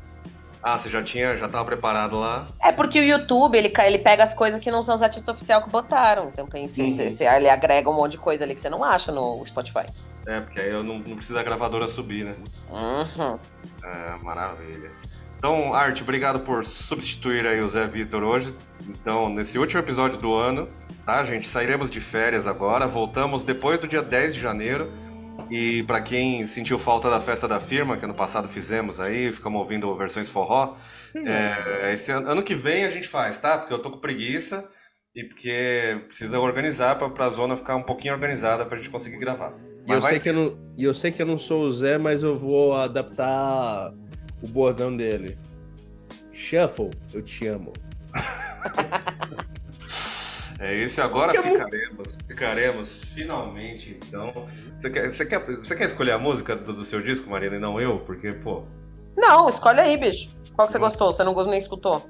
Ah, você já tinha, já tava preparado lá? É porque o YouTube, ele, ele pega as coisas que não são os artistas oficiais que botaram. Então tem, Uhum. você- você- ele agrega um monte de coisa ali que você não acha no Spotify. É, porque aí eu não, não preciso da gravadora subir, né? Uhum. É, maravilha. Então, Art, obrigado por substituir aí o Zé Vitor hoje. Então, nesse último episódio do ano, tá, gente? Sairemos de férias agora, voltamos depois do dia 10 de janeiro. E pra quem sentiu falta da festa da firma, que ano passado fizemos aí, ficamos ouvindo versões forró, é, esse ano, ano que vem a gente faz, tá? Porque eu tô com preguiça e porque precisa organizar pra, pra zona ficar um pouquinho organizada pra gente conseguir gravar. E eu, sei que eu, não, e eu sei que eu não sou o Zé, mas eu vou adaptar o bordão dele. Shuffle, eu te amo. [laughs] É isso, e agora Que mu- ficaremos, ficaremos finalmente, então. Você quer, você quer, você quer escolher a música do, do seu disco, Marina, e não eu? Porque, pô, Não, escolhe aí, bicho. Qual que você gostou? Você não nem escutou?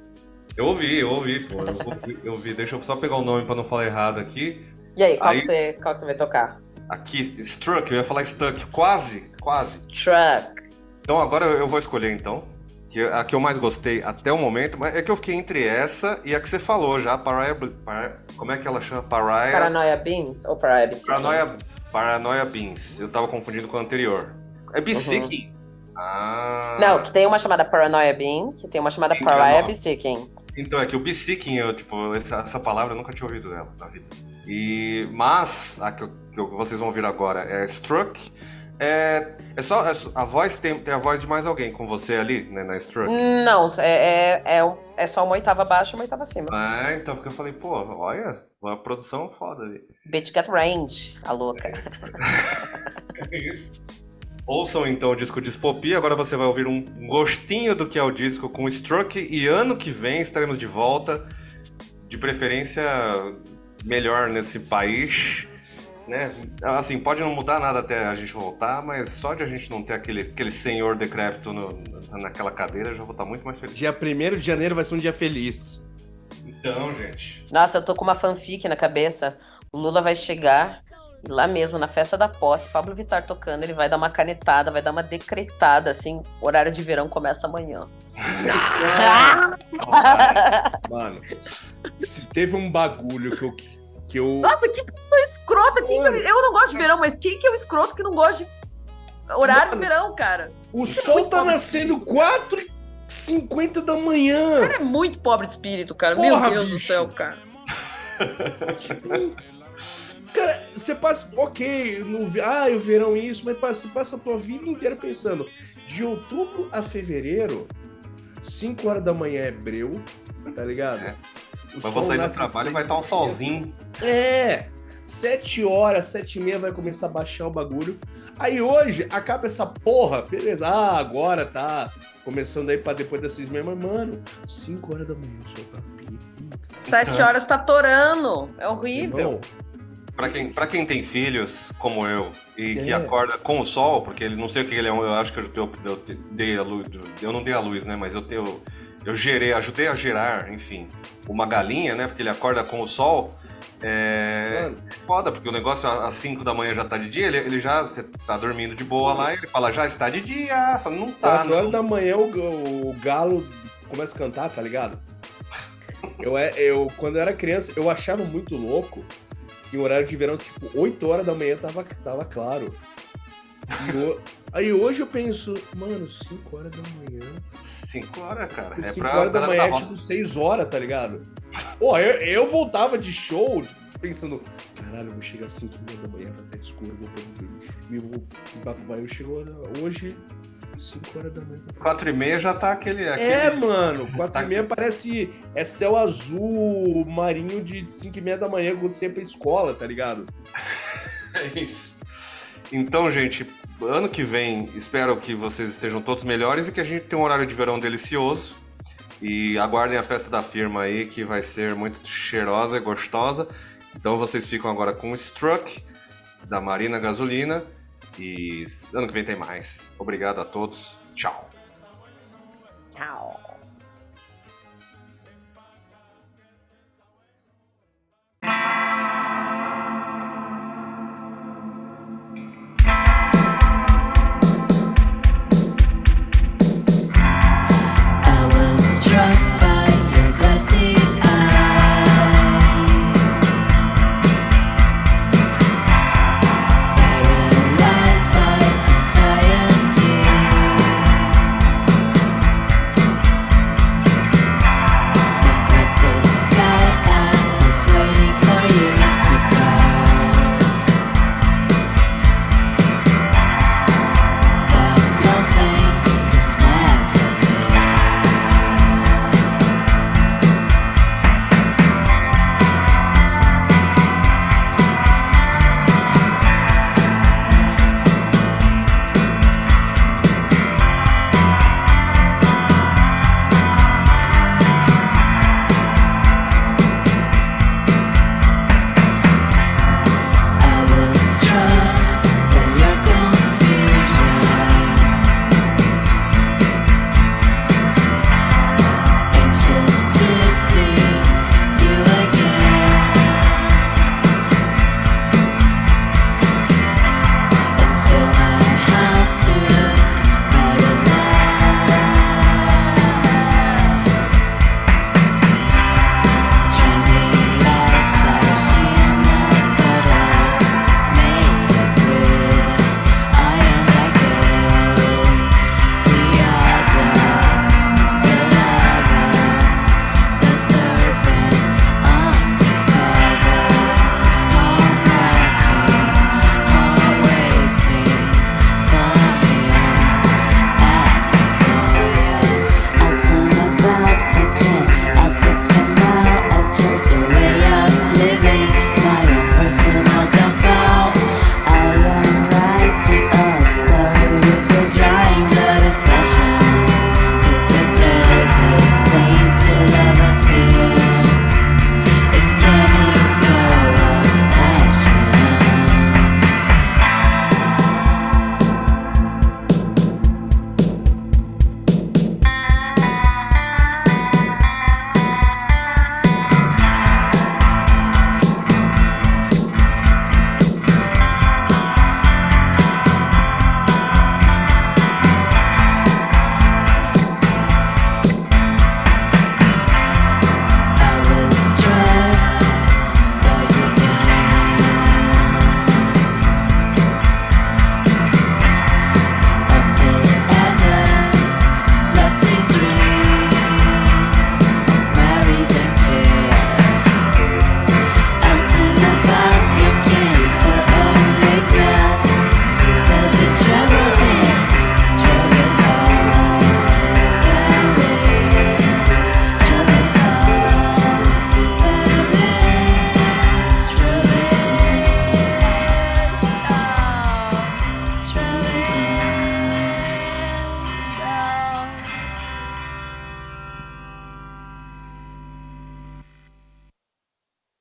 eu ouvi, eu ouvi, pô, eu ouvi, eu ouvi. Deixa eu só pegar o nome pra não falar errado aqui. E aí, qual, Aí- Que, você, qual que você vai tocar? Aqui, Struck, eu ia falar Stuck, quase, quase. Truck. Então agora eu vou escolher então. Que a que eu mais gostei até o momento, mas é que eu fiquei entre essa e a que você falou já, Pariah. Par- como é que ela chama? Pariah. Paranoia Beans ou Paranoia Beans? Paranoia, Paranoia Beans. Eu tava confundindo com a anterior. É Beseeking. Ah. Não, que tem uma chamada Paranoia Beans e tem uma chamada Sim, Pariah. Beseeking. Então, é que o Beseeking, eu, tipo, essa, essa palavra eu nunca tinha ouvido ela na vida. E, mas, a que, que vocês vão ouvir agora é Struck. É, é só, é a voz tem, tem a voz de mais alguém com você ali, né, na Struck. Não, é, é, é, é só uma oitava abaixo e uma oitava acima. Ah, então, porque eu falei, pô, olha, uma produção foda ali. Bitch Get Range, a louca. É isso. [laughs] Ouçam então o disco Dispopia, agora você vai ouvir um gostinho do que é o disco com Struck e ano que vem estaremos de volta, de preferência melhor nesse país, né? Assim, pode não mudar nada até a gente voltar, mas só de a gente não ter aquele, aquele senhor decrépito no- naquela cadeira, eu já vou estar muito mais feliz. Dia 1 de janeiro vai ser um dia feliz. Então, gente. Nossa, eu tô com uma fanfic na cabeça. O Lula vai chegar lá mesmo, na festa da posse, Pablo Vittar tocando, ele vai dar uma canetada, vai dar uma decretada, assim, horário de verão começa amanhã. [laughs] Mano, se teve um bagulho que eu. Que eu Nossa, que pessoa escrota! Quem que- eu não gosto de verão, mas quem que é o escroto que não gosta de horário de verão, cara? o Isso é sol tá pobre de nascendo 4h50 da manhã. Cara, é muito pobre de espírito, cara. Porra, Meu Deus do bicho. céu, cara. [laughs] Cara, você passa. Ok, no, ah, o verão isso, mas passa- você passa a tua vida inteira pensando. De outubro a fevereiro, 5 horas da manhã é breu, tá ligado? É. O Mas vou sair do trabalho e vai estar um seis solzinho. É, 7 horas, 7 e meia vai começar a baixar o bagulho. Aí hoje acaba essa porra, beleza. Ah, agora tá começando aí pra depois das 6 e meia, mas mano, 5 horas da manhã o sol tá. Sete horas tá torando. É horrível. Pra quem, pra quem tem filhos, como eu, e que É. acorda com o sol, porque ele não sei o que ele é, eu acho que eu, eu, eu dei a luz, eu não dei a luz, né? Mas eu, te- eu, gerei, ajudei a gerar, enfim, uma galinha, né? Porque ele acorda com o sol. É Mano. foda, porque o negócio às 5 da manhã já tá de dia, ele, ele já você tá dormindo de boa lá, e ele fala, já está de dia. Fala, não tá, 4 horas não. da manhã o, o galo começa a cantar, tá ligado? Eu, é- eu, quando eu era criança, eu achava muito louco o horário de verão, tipo, 8 horas da manhã tava, tava claro. Aí hoje eu penso, mano, 5 horas da manhã. 5 horas, cara. É 5 pra horas da manhã é roça. tipo 6 horas, tá ligado? Pô, eu, eu voltava de show pensando, caralho, eu vou chegar às 5 da manhã, vai estar escuro, vou poder dormir. E vou. Eu chego hoje, 5 horas da manhã. 4 e meia já tá aquele. É, aquele... mano, [laughs] 4 e meia parece. É céu azul marinho de 5 e meia da manhã quando você ia pra escola, tá ligado? [laughs] É isso. Então, gente, ano que vem espero que vocês estejam todos melhores e que a gente tenha um horário de verão delicioso. E aguardem a festa da firma aí, que vai ser muito cheirosa e gostosa. Então vocês ficam agora com o Struck, da Marina Gasolina. E ano que vem tem mais. Obrigado a todos. Tchau. Tchau.